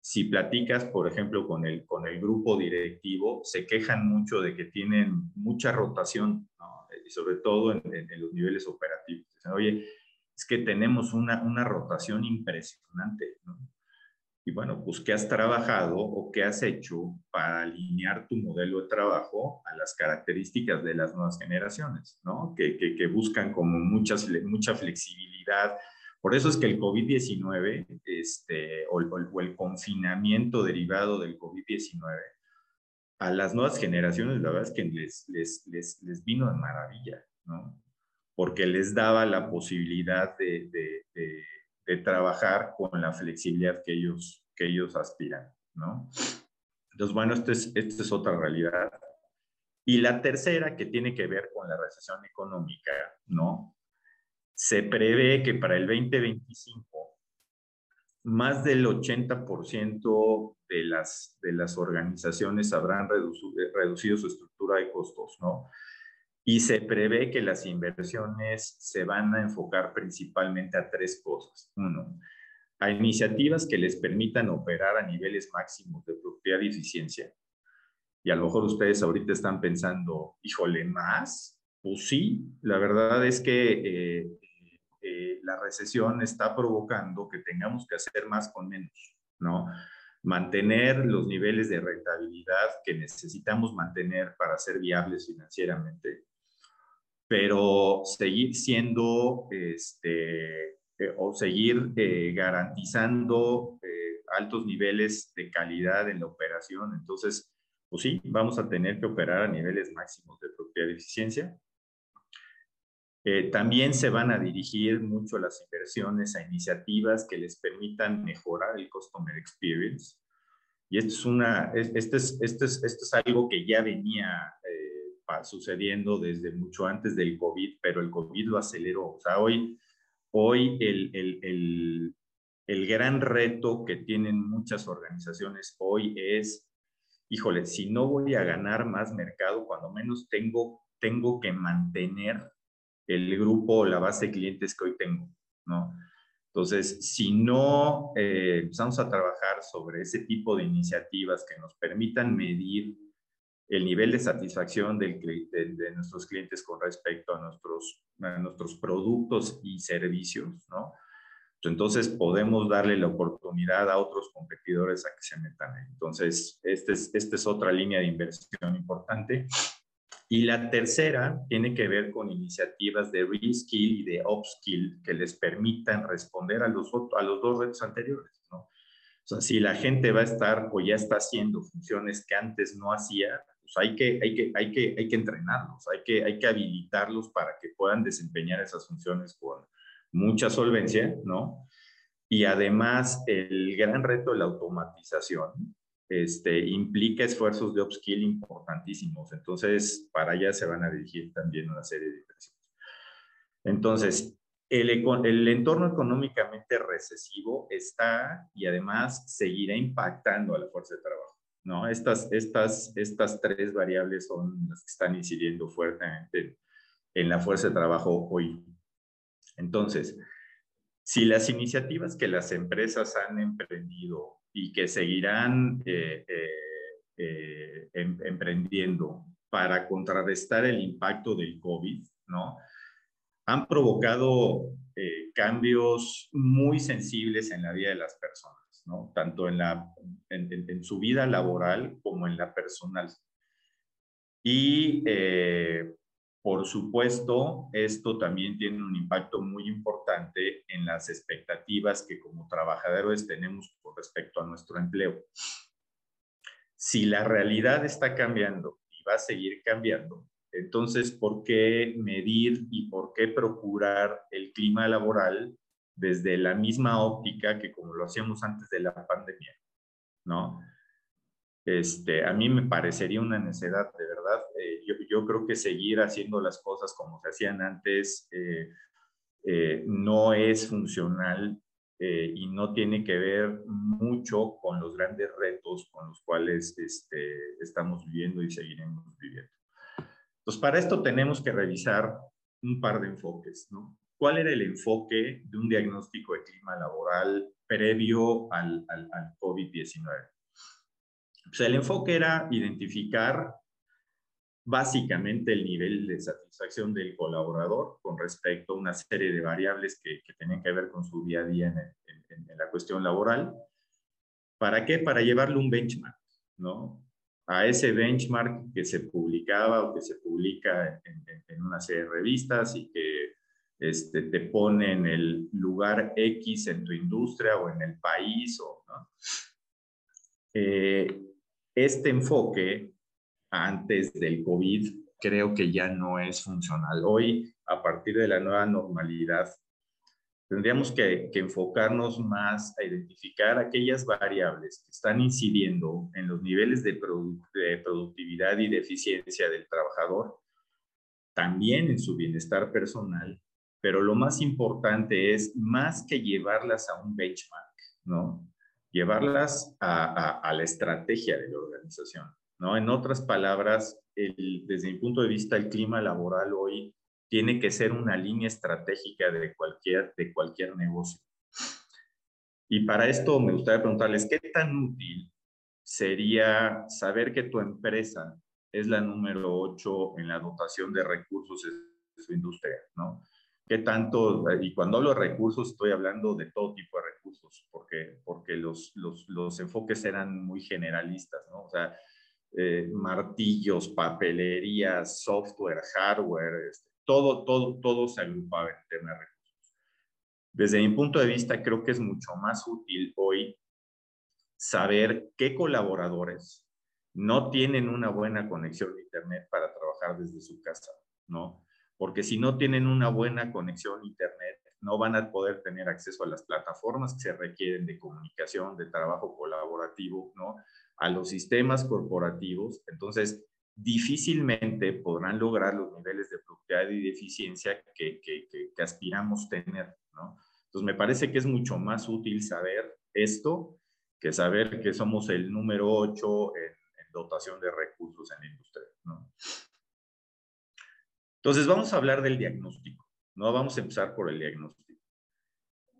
si platicas, por ejemplo, con el, con el grupo directivo, se quejan mucho de que tienen mucha rotación, y sobre todo en, los niveles operativos. Dicen, Oye, es que tenemos una, una rotación impresionante. Y bueno, pues ¿qué has trabajado o qué has hecho para alinear tu modelo de trabajo a las características de las nuevas generaciones, ¿no? Que, que, que buscan como muchas, mucha flexibilidad, por eso es que el COVID-19 este, o, el confinamiento derivado del COVID-19 a las nuevas generaciones, la verdad es que les, les, les, les, vino de maravilla, ¿no? Porque les daba la posibilidad de, de, de, trabajar con la flexibilidad que ellos, que ellos aspiran, ¿no? Entonces, bueno, esta es, esta es otra realidad. Y la tercera, que tiene que ver con la recesión económica, ¿no? se prevé que para el 2025 más del 80% de las, de las organizaciones habrán reducido, su estructura de costos, ¿no? Y se prevé que las inversiones se van a enfocar principalmente a tres cosas. Uno, a iniciativas que les permitan operar a niveles máximos de productividad y eficiencia. Y a lo mejor ustedes ahorita están pensando, híjole, más. Pues sí, la verdad es que eh, eh, la recesión está provocando que tengamos que hacer más con menos, ¿no? Mantener los niveles de rentabilidad que necesitamos mantener para ser viables financieramente, pero seguir siendo, este, eh, o seguir eh, garantizando altos niveles de calidad en la operación. Entonces, pues sí, vamos a tener que operar a niveles máximos de propia eficiencia eh, también se van a dirigir mucho las inversiones a iniciativas que les permitan mejorar el customer experience. Y esto es, una, esto es, esto es, esto es algo que ya venía eh, sucediendo desde mucho antes del COVID, pero el COVID lo aceleró. O sea, hoy, hoy el, el, el, el gran reto que tienen muchas organizaciones hoy es, híjole, si no voy a ganar más mercado, cuando menos tengo, tengo que mantener el grupo o la base de clientes que hoy tengo, ¿no? Entonces, si no eh, empezamos a trabajar sobre ese tipo de iniciativas que nos permitan medir el nivel de satisfacción de, nuestros clientes con respecto a nuestros, nuestros productos y servicios, ¿no? Entonces podemos darle la oportunidad a otros competidores a que se metan. Entonces, esta es, esta es otra línea de inversión importante. Y la tercera tiene que ver con iniciativas de reskill y de upskill que les permitan responder a los, a los dos retos anteriores. ¿no? O sea, si la gente va a estar o ya está haciendo funciones que antes no hacía, pues hay que, hay que, hay que, hay que entrenarlos, hay que, hay que habilitarlos para que puedan desempeñar esas funciones con mucha solvencia, ¿no? Y además, el gran reto de la automatización, este, implica esfuerzos de upskill importantísimos. Entonces, para allá se van a dirigir también una serie de inversiones. Entonces, el, el, entorno económicamente recesivo está y además seguirá impactando a la fuerza de trabajo. ¿No? Estas, estas, estas tres variables son las que están incidiendo fuertemente en la fuerza de trabajo hoy. Entonces, si las iniciativas que las empresas han emprendido y que seguirán eh, eh, eh, em, emprendiendo para contrarrestar el impacto del COVID, ¿no? Han provocado cambios muy sensibles en la vida de las personas, ¿no? Tanto en la, en, su vida laboral como en la personal. Y eh, por supuesto, esto también tiene un impacto muy importante en las expectativas que como trabajadores tenemos con respecto a nuestro empleo. Si la realidad está cambiando y va a seguir cambiando, entonces, ¿por qué medir y por qué procurar el clima laboral desde la misma óptica que como lo hacíamos antes de la pandemia? ¿No? Este, a mí me parecería una necedad, de verdad. Eh, yo, creo que seguir haciendo las cosas como se hacían antes eh, eh, no es funcional y no tiene que ver mucho con los grandes retos con los cuales este, estamos viviendo y seguiremos viviendo. Entonces, para esto tenemos que revisar un par de enfoques, ¿no? ¿Cuál era el enfoque de un diagnóstico de clima laboral previo al, al, al COVID-19? Pues el enfoque era identificar básicamente el nivel de satisfacción del colaborador con respecto a una serie de variables que, que tenían que ver con su día a día en, en, la cuestión laboral. ¿Para qué? Para llevarle un benchmark, ¿no? A ese benchmark que se publicaba o que se publica en, en una serie de revistas y que este, te pone en el lugar X en tu industria o en el país. O, ¿no? eh, este enfoque antes del COVID creo que ya no es funcional. Hoy, a partir de la nueva normalidad, tendríamos que, enfocarnos más a identificar aquellas variables que están incidiendo en los niveles de, de productividad y de eficiencia del trabajador, también en su bienestar personal, pero lo más importante es más que llevarlas a un benchmark, ¿no? llevarlas a, la estrategia de la organización. ¿no? En otras palabras, desde mi punto de vista, el clima laboral hoy tiene que ser una línea estratégica de cualquier, de cualquier negocio. Y para esto me gustaría preguntarles, ¿qué tan útil sería saber que tu empresa es la número 8 en la dotación de recursos de su industria? ¿no? ¿Qué tanto? Y cuando hablo de recursos, estoy hablando de todo tipo de recursos, porque, porque los, los, los enfoques eran muy generalistas, ¿no? O sea, eh, martillos, papelerías, software, hardware, este, todo, todo, todo se agrupaba en temas de recursos. Desde mi punto de vista, creo que es mucho más útil hoy saber qué colaboradores no tienen una buena conexión a Internet para trabajar desde su casa, ¿no? Porque si no tienen una buena conexión a Internet, no van a poder tener acceso a las plataformas que se requieren de comunicación, de trabajo colaborativo, ¿no? A los sistemas corporativos. Entonces, difícilmente podrán lograr los niveles de productividad y de eficiencia que, que, que, aspiramos tener, ¿no? Entonces, me parece que es mucho más útil saber esto que saber que somos el número 8 en, en dotación de recursos en la industria, ¿no? Entonces, vamos a hablar del diagnóstico, ¿no? Vamos a empezar por el diagnóstico.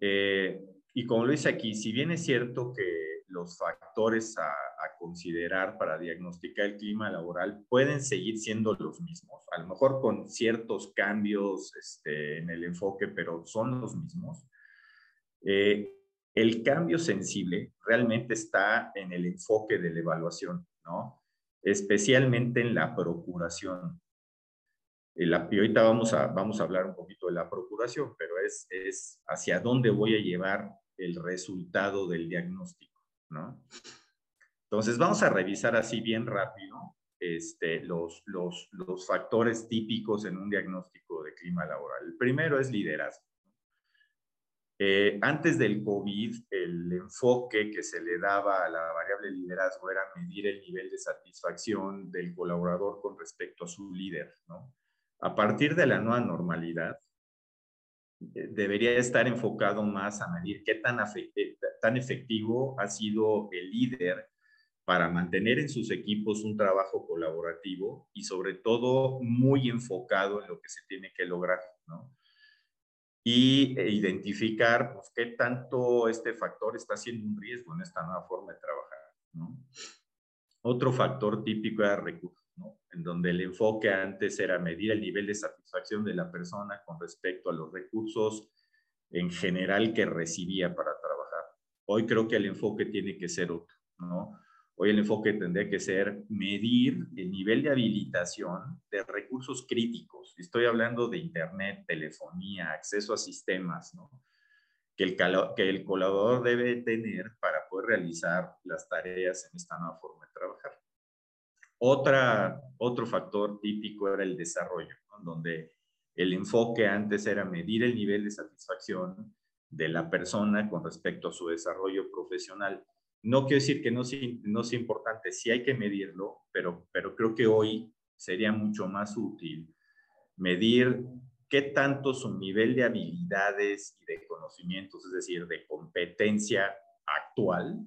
Eh, y como lo dice aquí, si bien es cierto que los factores a, considerar para diagnosticar el clima laboral pueden seguir siendo los mismos, a lo mejor con ciertos cambios este, en el enfoque, pero son los mismos. Eh, el cambio sensible realmente está en el enfoque de la evaluación, ¿no? Especialmente en la procuración. Eh, y ahorita vamos a, vamos a hablar un poquito de la procuración, pero es, es hacia dónde voy a llevar el resultado del diagnóstico, ¿no? Entonces, vamos a revisar así bien rápido este, los, los, los factores típicos en un diagnóstico de clima laboral. El primero es liderazgo. Eh, antes del COVID, el enfoque que se le daba a la variable liderazgo era medir el nivel de satisfacción del colaborador con respecto a su líder, ¿no? A partir de la nueva normalidad, eh, debería estar enfocado más a medir qué tan, eh, tan efectivo ha sido el líder para mantener en sus equipos un trabajo colaborativo y sobre todo muy enfocado en lo que se tiene que lograr, ¿no? Y e identificar pues, qué tanto este factor está siendo un riesgo en esta nueva forma de trabajar. Otro factor típico era recursos en donde el enfoque antes era medir el nivel de satisfacción de la persona con respecto a los recursos en general que recibía para trabajar. Hoy creo que el enfoque tiene que ser otro, ¿no? Hoy el enfoque tendría que ser medir el nivel de habilitación de recursos críticos. Estoy hablando de Internet, telefonía, acceso a sistemas, ¿no? que, el, que el colaborador debe tener para poder realizar las tareas en esta nueva forma de trabajar. Otra, otro factor típico era el desarrollo, donde el enfoque antes era medir el nivel de satisfacción de la persona con respecto a su desarrollo profesional. No quiero decir que no sea, no sea importante, sí hay que medirlo, pero, pero creo que hoy sería mucho más útil medir qué tanto su nivel de habilidades y de conocimientos, es decir, de competencia actual,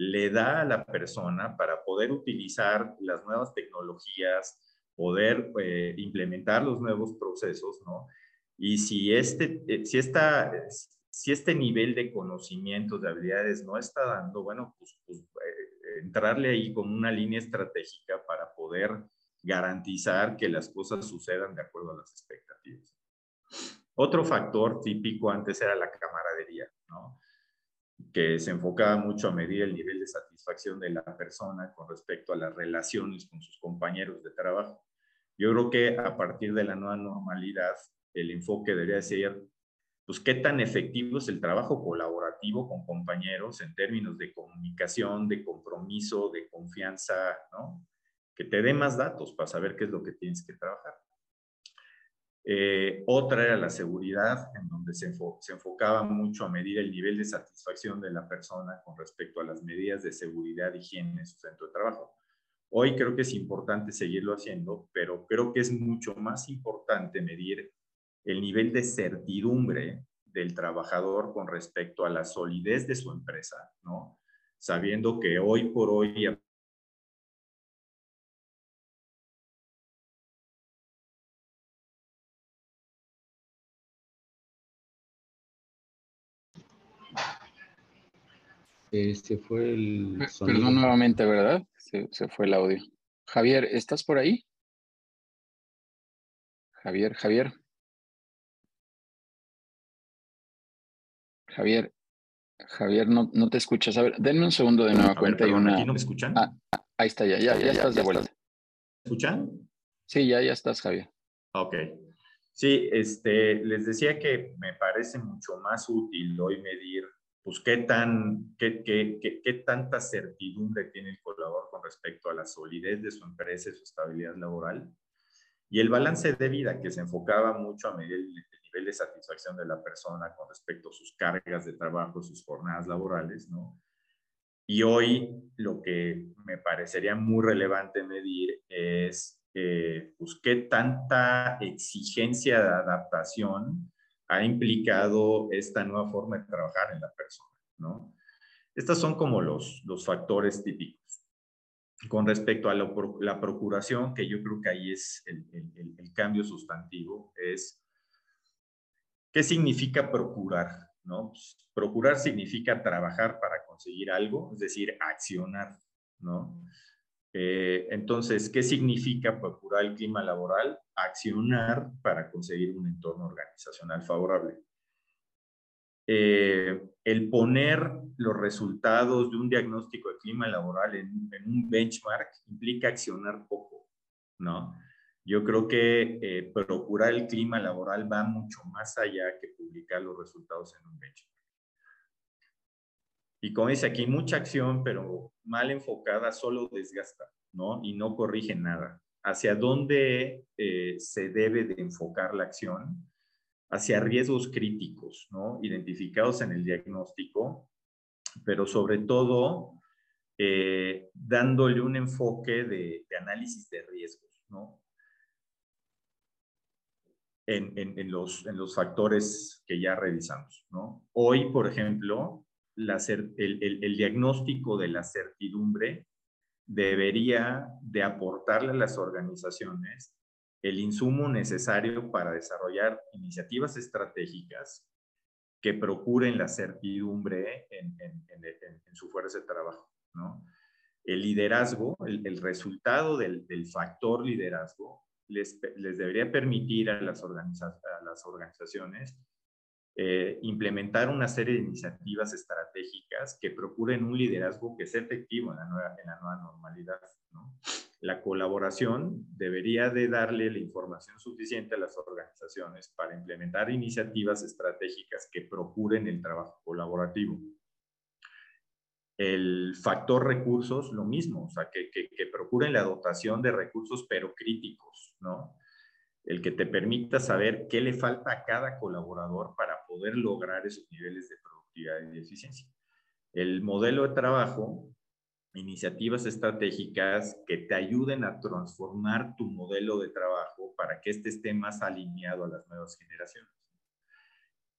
le da a la persona para poder utilizar las nuevas tecnologías, poder eh, implementar los nuevos procesos, ¿no? Y si este, eh, si, esta, si este nivel de conocimientos, de habilidades no está dando, bueno, pues, pues eh, entrarle ahí con una línea estratégica para poder garantizar que las cosas sucedan de acuerdo a las expectativas. Otro factor típico antes era la camaradería, ¿no? Que se enfocaba mucho a medir el nivel de satisfacción de la persona con respecto a las relaciones con sus compañeros de trabajo. Yo creo que a partir de la nueva normalidad, el enfoque debería ser, pues, qué tan efectivo es el trabajo colaborativo con compañeros en términos de comunicación, de compromiso, de confianza, ¿no? Que te dé más datos para saber qué es lo que tienes que trabajar. Eh, otra era la seguridad, en donde se, enfocaba mucho a medir el nivel de satisfacción de la persona con respecto a las medidas de seguridad higiene en su centro de trabajo. Hoy creo que es importante seguirlo haciendo, pero creo que es mucho más importante medir el nivel de certidumbre del trabajador con respecto a la solidez de su empresa, ¿no? Sabiendo que hoy por hoy se fue el. Perdón nuevamente, ¿verdad? Se, fue el audio. Javier, ¿estás por ahí? Javier, Javier. Javier, Javier, no, no te escuchas. A ver, denme un segundo de nueva cuenta y una. no me escuchan? Ah, ahí está, ya, ya, ya, estás de vuelta. ¿Me escuchan? Sí, ya, ya estás, Javier. Ok. Sí, este, les decía que me parece mucho más útil hoy medir pues qué, tan, qué, qué, qué, tanta certidumbre tiene el colaborador con respecto a la solidez de su empresa y su estabilidad laboral. Y el balance de vida que se enfocaba mucho a medir el, nivel de satisfacción de la persona con respecto a sus cargas de trabajo, sus jornadas laborales, ¿no? Y hoy lo que me parecería muy relevante medir es eh, pues, qué tanta exigencia de adaptación ha implicado esta nueva forma de trabajar en la persona, ¿no? Estos son como los, los factores típicos. Con respecto a la, procuración, que yo creo que ahí es el, el, cambio sustantivo, es ¿qué significa procurar? ¿no? Pues, procurar significa trabajar para conseguir algo, es decir, accionar, ¿no? Eh, entonces, ¿qué significa procurar el clima laboral? Accionar para conseguir un entorno organizacional favorable. Eh, el poner los resultados de un diagnóstico de clima laboral en, un benchmark implica accionar poco, ¿no? Yo creo que eh, procurar el clima laboral va mucho más allá que publicar los resultados en un benchmark. Y como dice aquí, mucha acción, pero mal enfocada solo desgasta, ¿no? Y no corrige nada. ¿Hacia dónde eh, se debe de enfocar la acción? Hacia riesgos críticos, ¿no? Identificados en el diagnóstico, pero sobre todo eh, dándole un enfoque de, análisis de riesgos, ¿no? En, en, los, en los factores que ya revisamos, ¿no? Hoy, por ejemplo, el, diagnóstico de la certidumbre debería de aportarle a las organizaciones el insumo necesario para desarrollar iniciativas estratégicas que procuren la certidumbre en, su fuerza de trabajo. El liderazgo, el, resultado del, factor liderazgo les, les debería permitir a las, a las organizaciones eh, implementar una serie de iniciativas estratégicas que procuren un liderazgo que sea efectivo en la nueva, normalidad. La colaboración debería de darle la información suficiente a las organizaciones para implementar iniciativas estratégicas que procuren el trabajo colaborativo. El factor recursos, lo mismo, o sea, que, que procuren la dotación de recursos, pero críticos, ¿no? El que te permita saber qué le falta a cada colaborador para poder lograr esos niveles de productividad y de eficiencia. El modelo de trabajo, iniciativas estratégicas que te ayuden a transformar tu modelo de trabajo para que éste esté más alineado a las nuevas generaciones.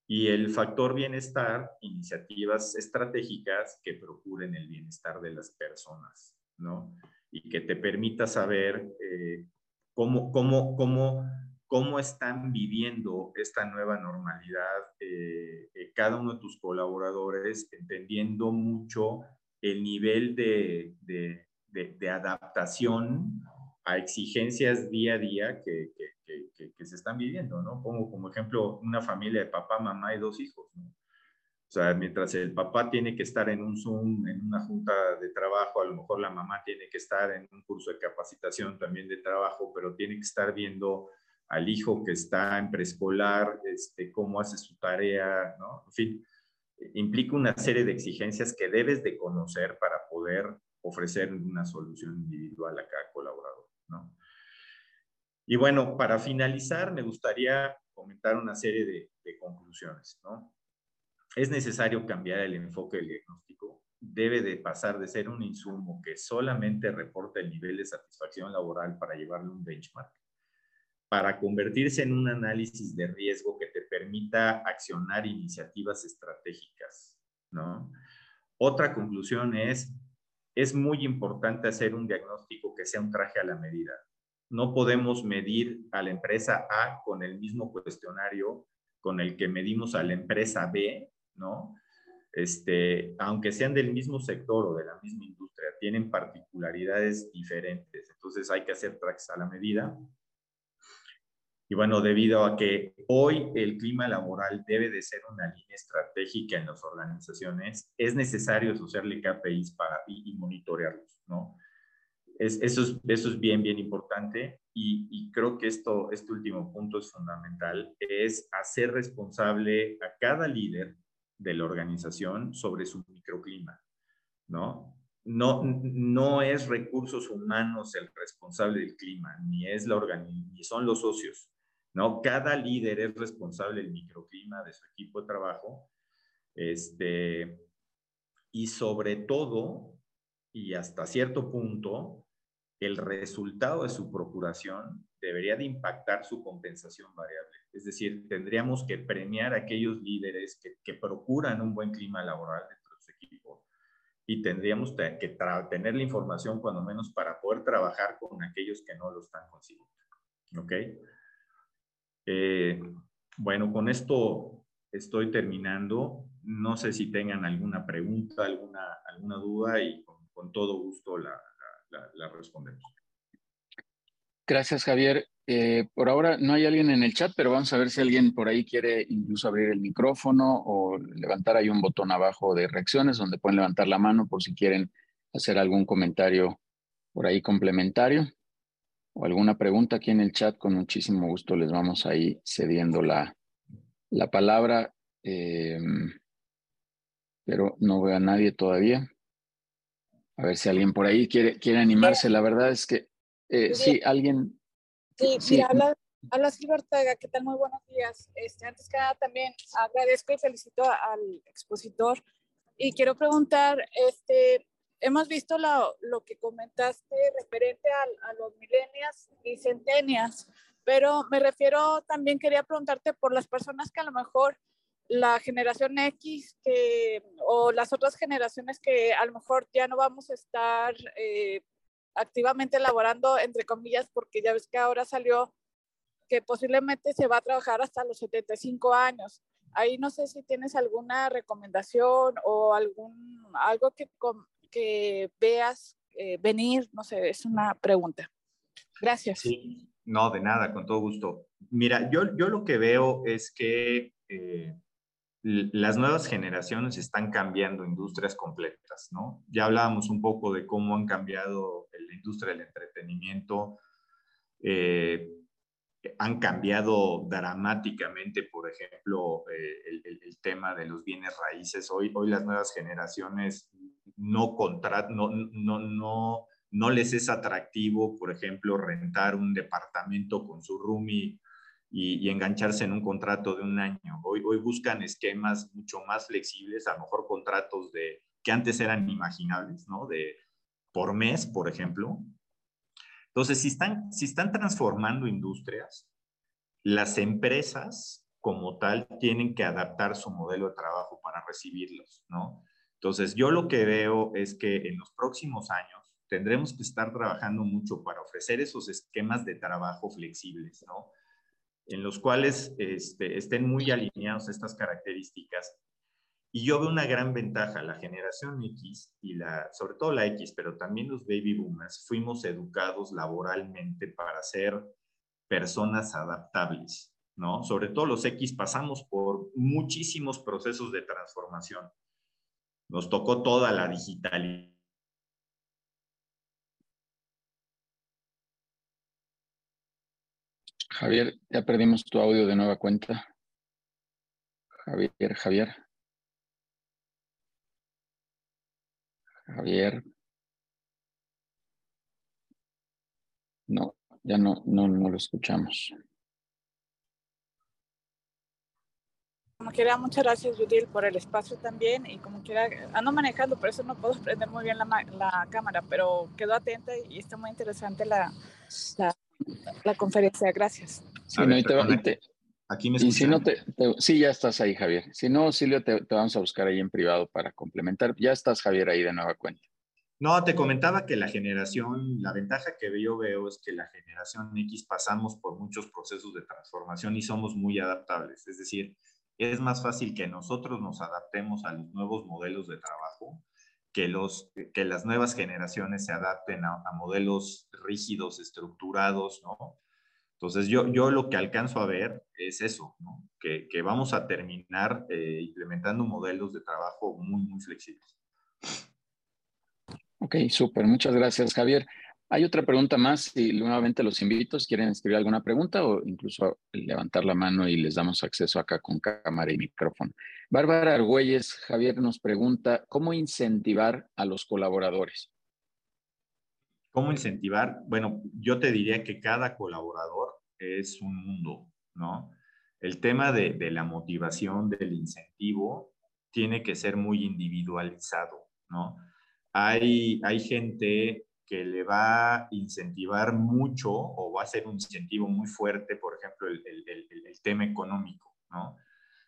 Y el factor bienestar, iniciativas estratégicas que procuren el bienestar de las personas, ¿no? Y que te permita saber eh, cómo, cómo, cómo, cómo están viviendo esta nueva normalidad eh, eh, cada uno de tus colaboradores, entendiendo mucho el nivel de, de, adaptación a exigencias día a día que, que, que, se están viviendo, ¿no? Pongo como ejemplo una familia de papá, mamá y dos hijos. O sea, mientras el papá tiene que estar en un Zoom, en una junta de trabajo, a lo mejor la mamá tiene que estar en un curso de capacitación también de trabajo, pero tiene que estar viendo al hijo que está en preescolar, este, cómo hace su tarea, ¿no? En fin, implica una serie de exigencias que debes de conocer para poder ofrecer una solución individual a cada colaborador, ¿no? Y bueno, para finalizar, me gustaría comentar una serie de, de conclusiones, ¿no? Es necesario cambiar el enfoque del diagnóstico. Debe de pasar de ser un insumo que solamente reporta el nivel de satisfacción laboral para llevarle un benchmark, para convertirse en un análisis de riesgo que te permita accionar iniciativas estratégicas, ¿no? Otra conclusión es, es muy importante hacer un diagnóstico que sea un traje a la medida. No podemos medir a la empresa A con el mismo cuestionario con el que medimos a la empresa B ¿no? Este, aunque sean del mismo sector o de la misma industria, tienen particularidades diferentes. Entonces hay que hacer tracks a la medida. Y bueno, debido a que hoy el clima laboral debe de ser una línea estratégica en las organizaciones, es necesario asociarle KPIs para, y, monitorearlos, ¿no? Es, eso, es, eso es bien, bien importante y, y, creo que esto, este último punto es fundamental, es hacer responsable a cada líder de la organización sobre su microclima, ¿no? No, no es recursos humanos el responsable del clima, ni, es la ni son los socios, ¿no? Cada líder es responsable del microclima de su equipo de trabajo, este, y sobre todo, y hasta cierto punto, el resultado de su procuración debería de impactar su compensación variable. Es decir, tendríamos que premiar a aquellos líderes que, procuran un buen clima laboral dentro de su equipo y tendríamos que tener la información cuando menos para poder trabajar con aquellos que no lo están consiguiendo. ¿Ok? Eh, bueno, con esto estoy terminando. No sé si tengan alguna pregunta, alguna, alguna duda y con, todo gusto la, la respondemos. Gracias, Javier. Eh, por ahora no hay alguien en el chat, pero vamos a ver si alguien por ahí quiere incluso abrir el micrófono o levantar ahí un botón abajo de reacciones donde pueden levantar la mano por si quieren hacer algún comentario por ahí complementario o alguna pregunta aquí en el chat. Con muchísimo gusto les vamos ahí cediendo la, la palabra, em, pero no veo a nadie todavía. A ver si alguien por ahí quiere, quiere animarse. La verdad es que eh, sí, alguien. Sí, sí. habla, habla Silvia Ortega, ¿qué tal? Muy buenos días. Este, antes que nada, también agradezco y felicito al expositor. Y quiero preguntar, este, hemos visto lo, lo que comentaste referente a, a los milenias y centenias, pero me refiero también, quería preguntarte por las personas que a lo mejor la generación X que, o las otras generaciones que a lo mejor ya no vamos a estar eh, activamente elaborando, entre comillas, porque ya ves que ahora salió que posiblemente se va a trabajar hasta los 75 años. Ahí no sé si tienes alguna recomendación o algún, algo que, que veas eh, venir, no sé, es una pregunta. Gracias. Sí, no, de nada, con todo gusto. Mira, yo, yo lo que veo es que eh, las nuevas generaciones están cambiando industrias completas, ¿no? Ya hablábamos un poco de cómo han cambiado la industria del entretenimiento, eh, han cambiado dramáticamente, por ejemplo, eh, el, tema de los bienes raíces. Hoy, hoy las nuevas generaciones no, no, no, no, no les es atractivo, por ejemplo, rentar un departamento con su roomie y, engancharse en un contrato de un año. Hoy, hoy buscan esquemas mucho más flexibles, a lo mejor contratos de, que antes eran imaginables, ¿no? De por mes, por ejemplo. Entonces, si están, si están transformando industrias, las empresas como tal tienen que adaptar su modelo de trabajo para recibirlos, ¿no? Entonces, yo lo que veo es que en los próximos años tendremos que estar trabajando mucho para ofrecer esos esquemas de trabajo flexibles, ¿no? En los cuales este, estén muy alineados estas características. Y yo veo una gran ventaja, la generación X y la, sobre todo la X, pero también los baby boomers, fuimos educados laboralmente para ser personas adaptables, ¿no? Sobre todo los X pasamos por muchísimos procesos de transformación. Nos tocó toda la digitalidad Javier, ya perdimos tu audio de nueva cuenta. Javier, Javier. Javier. No, ya no, no, no lo escuchamos. Como quiera, muchas gracias, Judil, por el espacio también. Y como quiera, ando manejando, por eso no puedo prender muy bien la, la cámara, pero quedo atenta y está muy interesante la, la la conferencia. Gracias. Sí, no, te, aquí me y si no te, sí, ya estás ahí, Javier. Si no, Silvio, te, vamos a buscar ahí en privado para complementar. Ya estás, Javier, ahí de nueva cuenta. No, te comentaba que la generación, la ventaja que yo veo es que la generación X pasamos por muchos procesos de transformación y somos muy adaptables. Es decir, es más fácil que nosotros nos adaptemos a los nuevos modelos de trabajo que, los, que las nuevas generaciones se adapten a, modelos rígidos, estructurados, ¿no? Entonces yo, yo lo que alcanzo a ver es eso, ¿no? que, que vamos a terminar eh, implementando modelos de trabajo muy, muy flexibles. Ok, súper, muchas gracias Javier. Hay otra pregunta más y nuevamente los invito, si quieren escribir alguna pregunta o incluso levantar la mano y les damos acceso acá con cámara y micrófono. Bárbara Argüelles, Javier nos pregunta, ¿cómo incentivar a los colaboradores? ¿Cómo incentivar? Bueno, yo te diría que cada colaborador es un mundo, ¿no? El tema de, de la motivación, del incentivo, tiene que ser muy individualizado, ¿no? Hay, hay gente que le va a incentivar mucho o va a ser un incentivo muy fuerte, por ejemplo, el, tema económico, ¿no?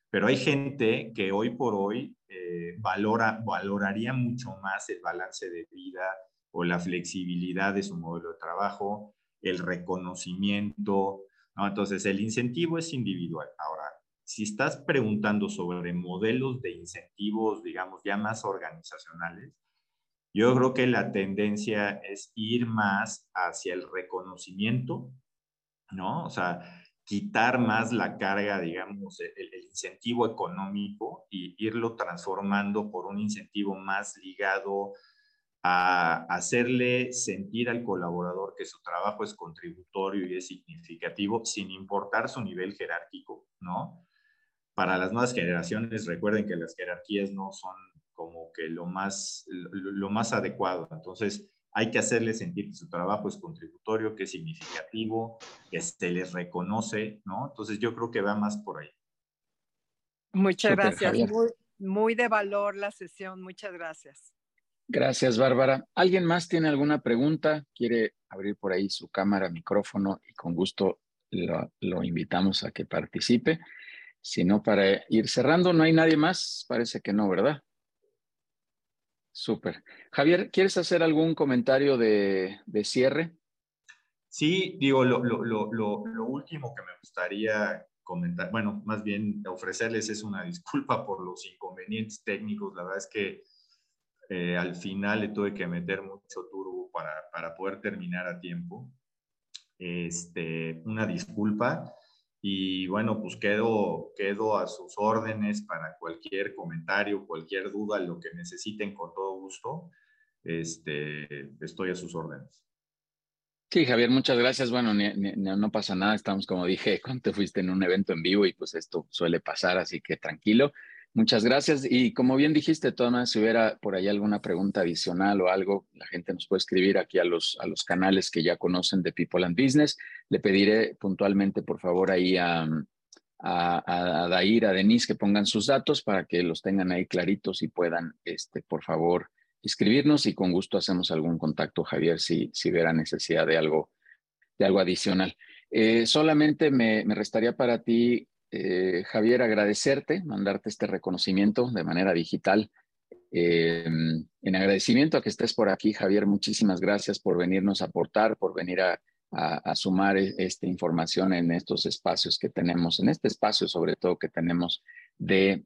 Pero hay gente que hoy por hoy eh, valora, valoraría mucho más el balance de vida o la flexibilidad de su modelo de trabajo, el reconocimiento, ¿no? Entonces, el incentivo es individual. Ahora, si estás preguntando sobre modelos de incentivos, digamos, ya más organizacionales, yo creo que la tendencia es ir más hacia el reconocimiento, ¿no? O sea, quitar más la carga, digamos, el, incentivo económico y irlo transformando por un incentivo más ligado a hacerle sentir al colaborador que su trabajo es contributorio y es significativo sin importar su nivel jerárquico, ¿no? Para las nuevas generaciones, recuerden que las jerarquías no son como que lo más, lo, más adecuado. Entonces, hay que hacerles sentir que su trabajo es contributorio, que es significativo, que se les reconoce, ¿no? Entonces, yo creo que va más por ahí. Muchas gracias. Muy, muy de valor la sesión. Muchas gracias. Gracias, Bárbara. ¿Alguien más tiene alguna pregunta? ¿Quiere abrir por ahí su cámara, micrófono y con gusto lo, lo, invitamos a que participe? Si no, para ir cerrando, no hay nadie más. Parece que no, ¿verdad? Súper. Javier, ¿quieres hacer algún comentario de, cierre? Sí, digo, lo, último que me gustaría comentar, bueno, más bien ofrecerles es una disculpa por los inconvenientes técnicos. La verdad es que eh, al final le tuve que meter mucho turbo para, para poder terminar a tiempo. Este, una disculpa. Y bueno, pues quedo, quedo a sus órdenes para cualquier comentario, cualquier duda, lo que necesiten con todo gusto. Este, estoy a sus órdenes. Sí, Javier, muchas gracias. Bueno, no pasa nada. Estamos, como dije, cuando te fuiste en un evento en vivo y pues esto suele pasar, así que tranquilo. Muchas gracias. Y como bien dijiste, todas si hubiera por ahí alguna pregunta adicional o algo, la gente nos puede escribir aquí a los, a los canales que ya conocen de People and Business. Le pediré puntualmente, por favor, ahí a, a, a Dair, a Denise, que pongan sus datos para que los tengan ahí claritos y puedan, este, por favor, escribirnos y con gusto hacemos algún contacto, Javier, si, si hubiera necesidad de algo, de algo adicional. Eh, solamente me, me restaría para ti eh, Javier, agradecerte, mandarte este reconocimiento de manera digital. Eh, en agradecimiento a que estés por aquí, Javier, muchísimas gracias por venirnos a aportar, por venir a, sumar e, esta información en estos espacios que tenemos, en este espacio sobre todo que tenemos de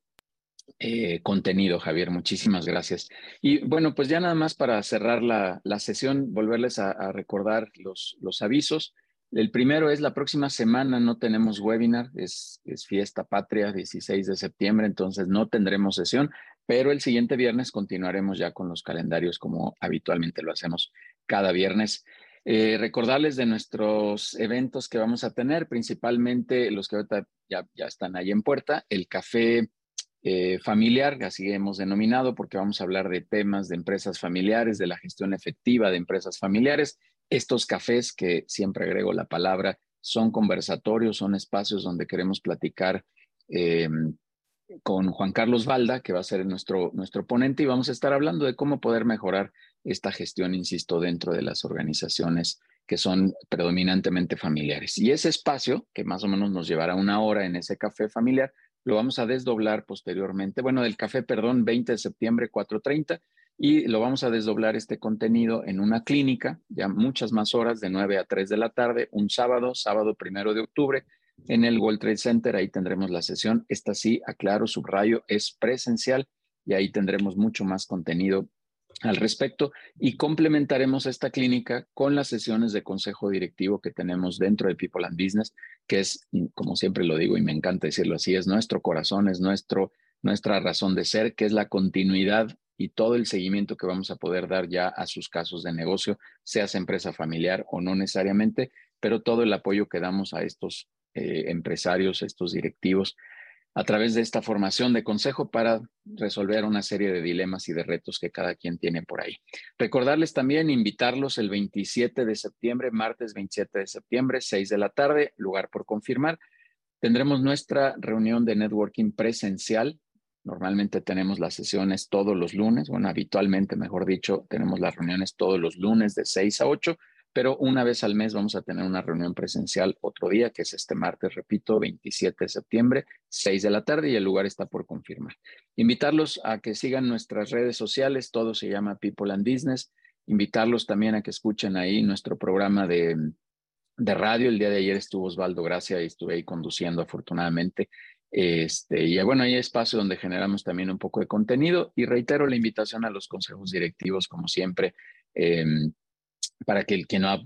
eh, contenido, Javier. Muchísimas gracias. Y bueno, pues ya nada más para cerrar la, sesión, volverles a, recordar los, los avisos. El primero es la próxima semana no tenemos webinar, es, fiesta patria, 16 de septiembre, entonces no tendremos sesión, pero el siguiente viernes continuaremos ya con los calendarios como habitualmente lo hacemos cada viernes. Eh, recordarles de nuestros eventos que vamos a tener, principalmente los que ahorita ya, ya están ahí en puerta, el café eh, familiar, así hemos denominado, porque vamos a hablar de temas de empresas familiares, de la gestión efectiva de empresas familiares estos cafés, que siempre agrego la palabra, son conversatorios, son espacios donde queremos platicar eh, con Juan Carlos Valda, que va a ser nuestro, nuestro ponente, y vamos a estar hablando de cómo poder mejorar esta gestión, insisto, dentro de las organizaciones que son predominantemente familiares. Y ese espacio, que más o menos nos llevará una hora en ese café familiar, lo vamos a desdoblar posteriormente. Bueno, del café, perdón, 20 de septiembre, 4.30, y lo vamos a desdoblar este contenido en una clínica, ya muchas más horas, de 9 a 3 de la tarde, un sábado, sábado primero de octubre, en el World Trade Center. Ahí tendremos la sesión. Esta sí, aclaro, subrayo, es presencial y ahí tendremos mucho más contenido al respecto y complementaremos esta clínica con las sesiones de consejo directivo que tenemos dentro de People and Business, que es, como siempre lo digo y me encanta decirlo así, es nuestro corazón, es nuestro, nuestra razón de ser, que es la continuidad y todo el seguimiento que vamos a poder dar ya a sus casos de negocio, seas empresa familiar o no necesariamente, pero todo el apoyo que damos a estos eh, empresarios, estos directivos, a través de esta formación de consejo para resolver una serie de dilemas y de retos que cada quien tiene por ahí. Recordarles también, invitarlos el 27 de septiembre, martes 27 de septiembre, 6 de la tarde, lugar por confirmar. Tendremos nuestra reunión de networking presencial Normalmente tenemos las sesiones todos los lunes, bueno, habitualmente, mejor dicho, tenemos las reuniones todos los lunes de 6 a 8, pero una vez al mes vamos a tener una reunión presencial otro día, que es este martes, repito, 27 de septiembre, 6 de la tarde y el lugar está por confirmar. Invitarlos a que sigan nuestras redes sociales, todo se llama People and Business. Invitarlos también a que escuchen ahí nuestro programa de, de radio. El día de ayer estuvo Osvaldo Gracia y estuve ahí conduciendo afortunadamente este, y bueno, hay espacio donde generamos también un poco de contenido y reitero la invitación a los consejos directivos, como siempre, em, para que el que no ha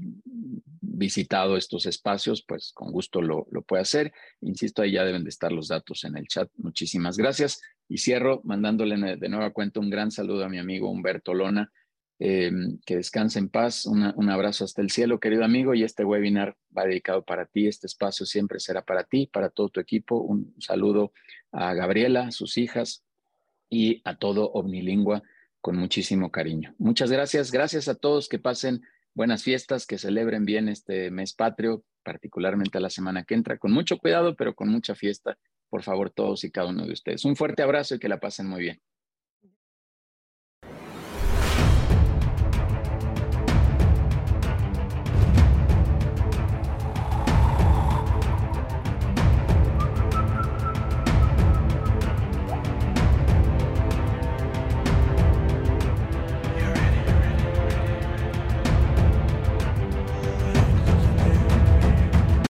visitado estos espacios, pues con gusto lo, lo puede hacer. Insisto, ahí ya deben de estar los datos en el chat. Muchísimas gracias. Y cierro mandándole de nueva cuenta un gran saludo a mi amigo Humberto Lona, Em, que descanse en paz. un abrazo hasta el cielo, querido amigo. Y este webinar va dedicado para ti. Este espacio siempre será para ti, para todo tu equipo. Un saludo a Gabriela, sus hijas y a todo Omnilingua con muchísimo cariño. Muchas gracias. Gracias a todos. Que pasen buenas fiestas, que celebren bien este mes patrio, particularmente la semana que entra, con mucho cuidado, pero con mucha fiesta. Por favor, todos y cada uno de ustedes. Un fuerte abrazo y que la pasen muy bien.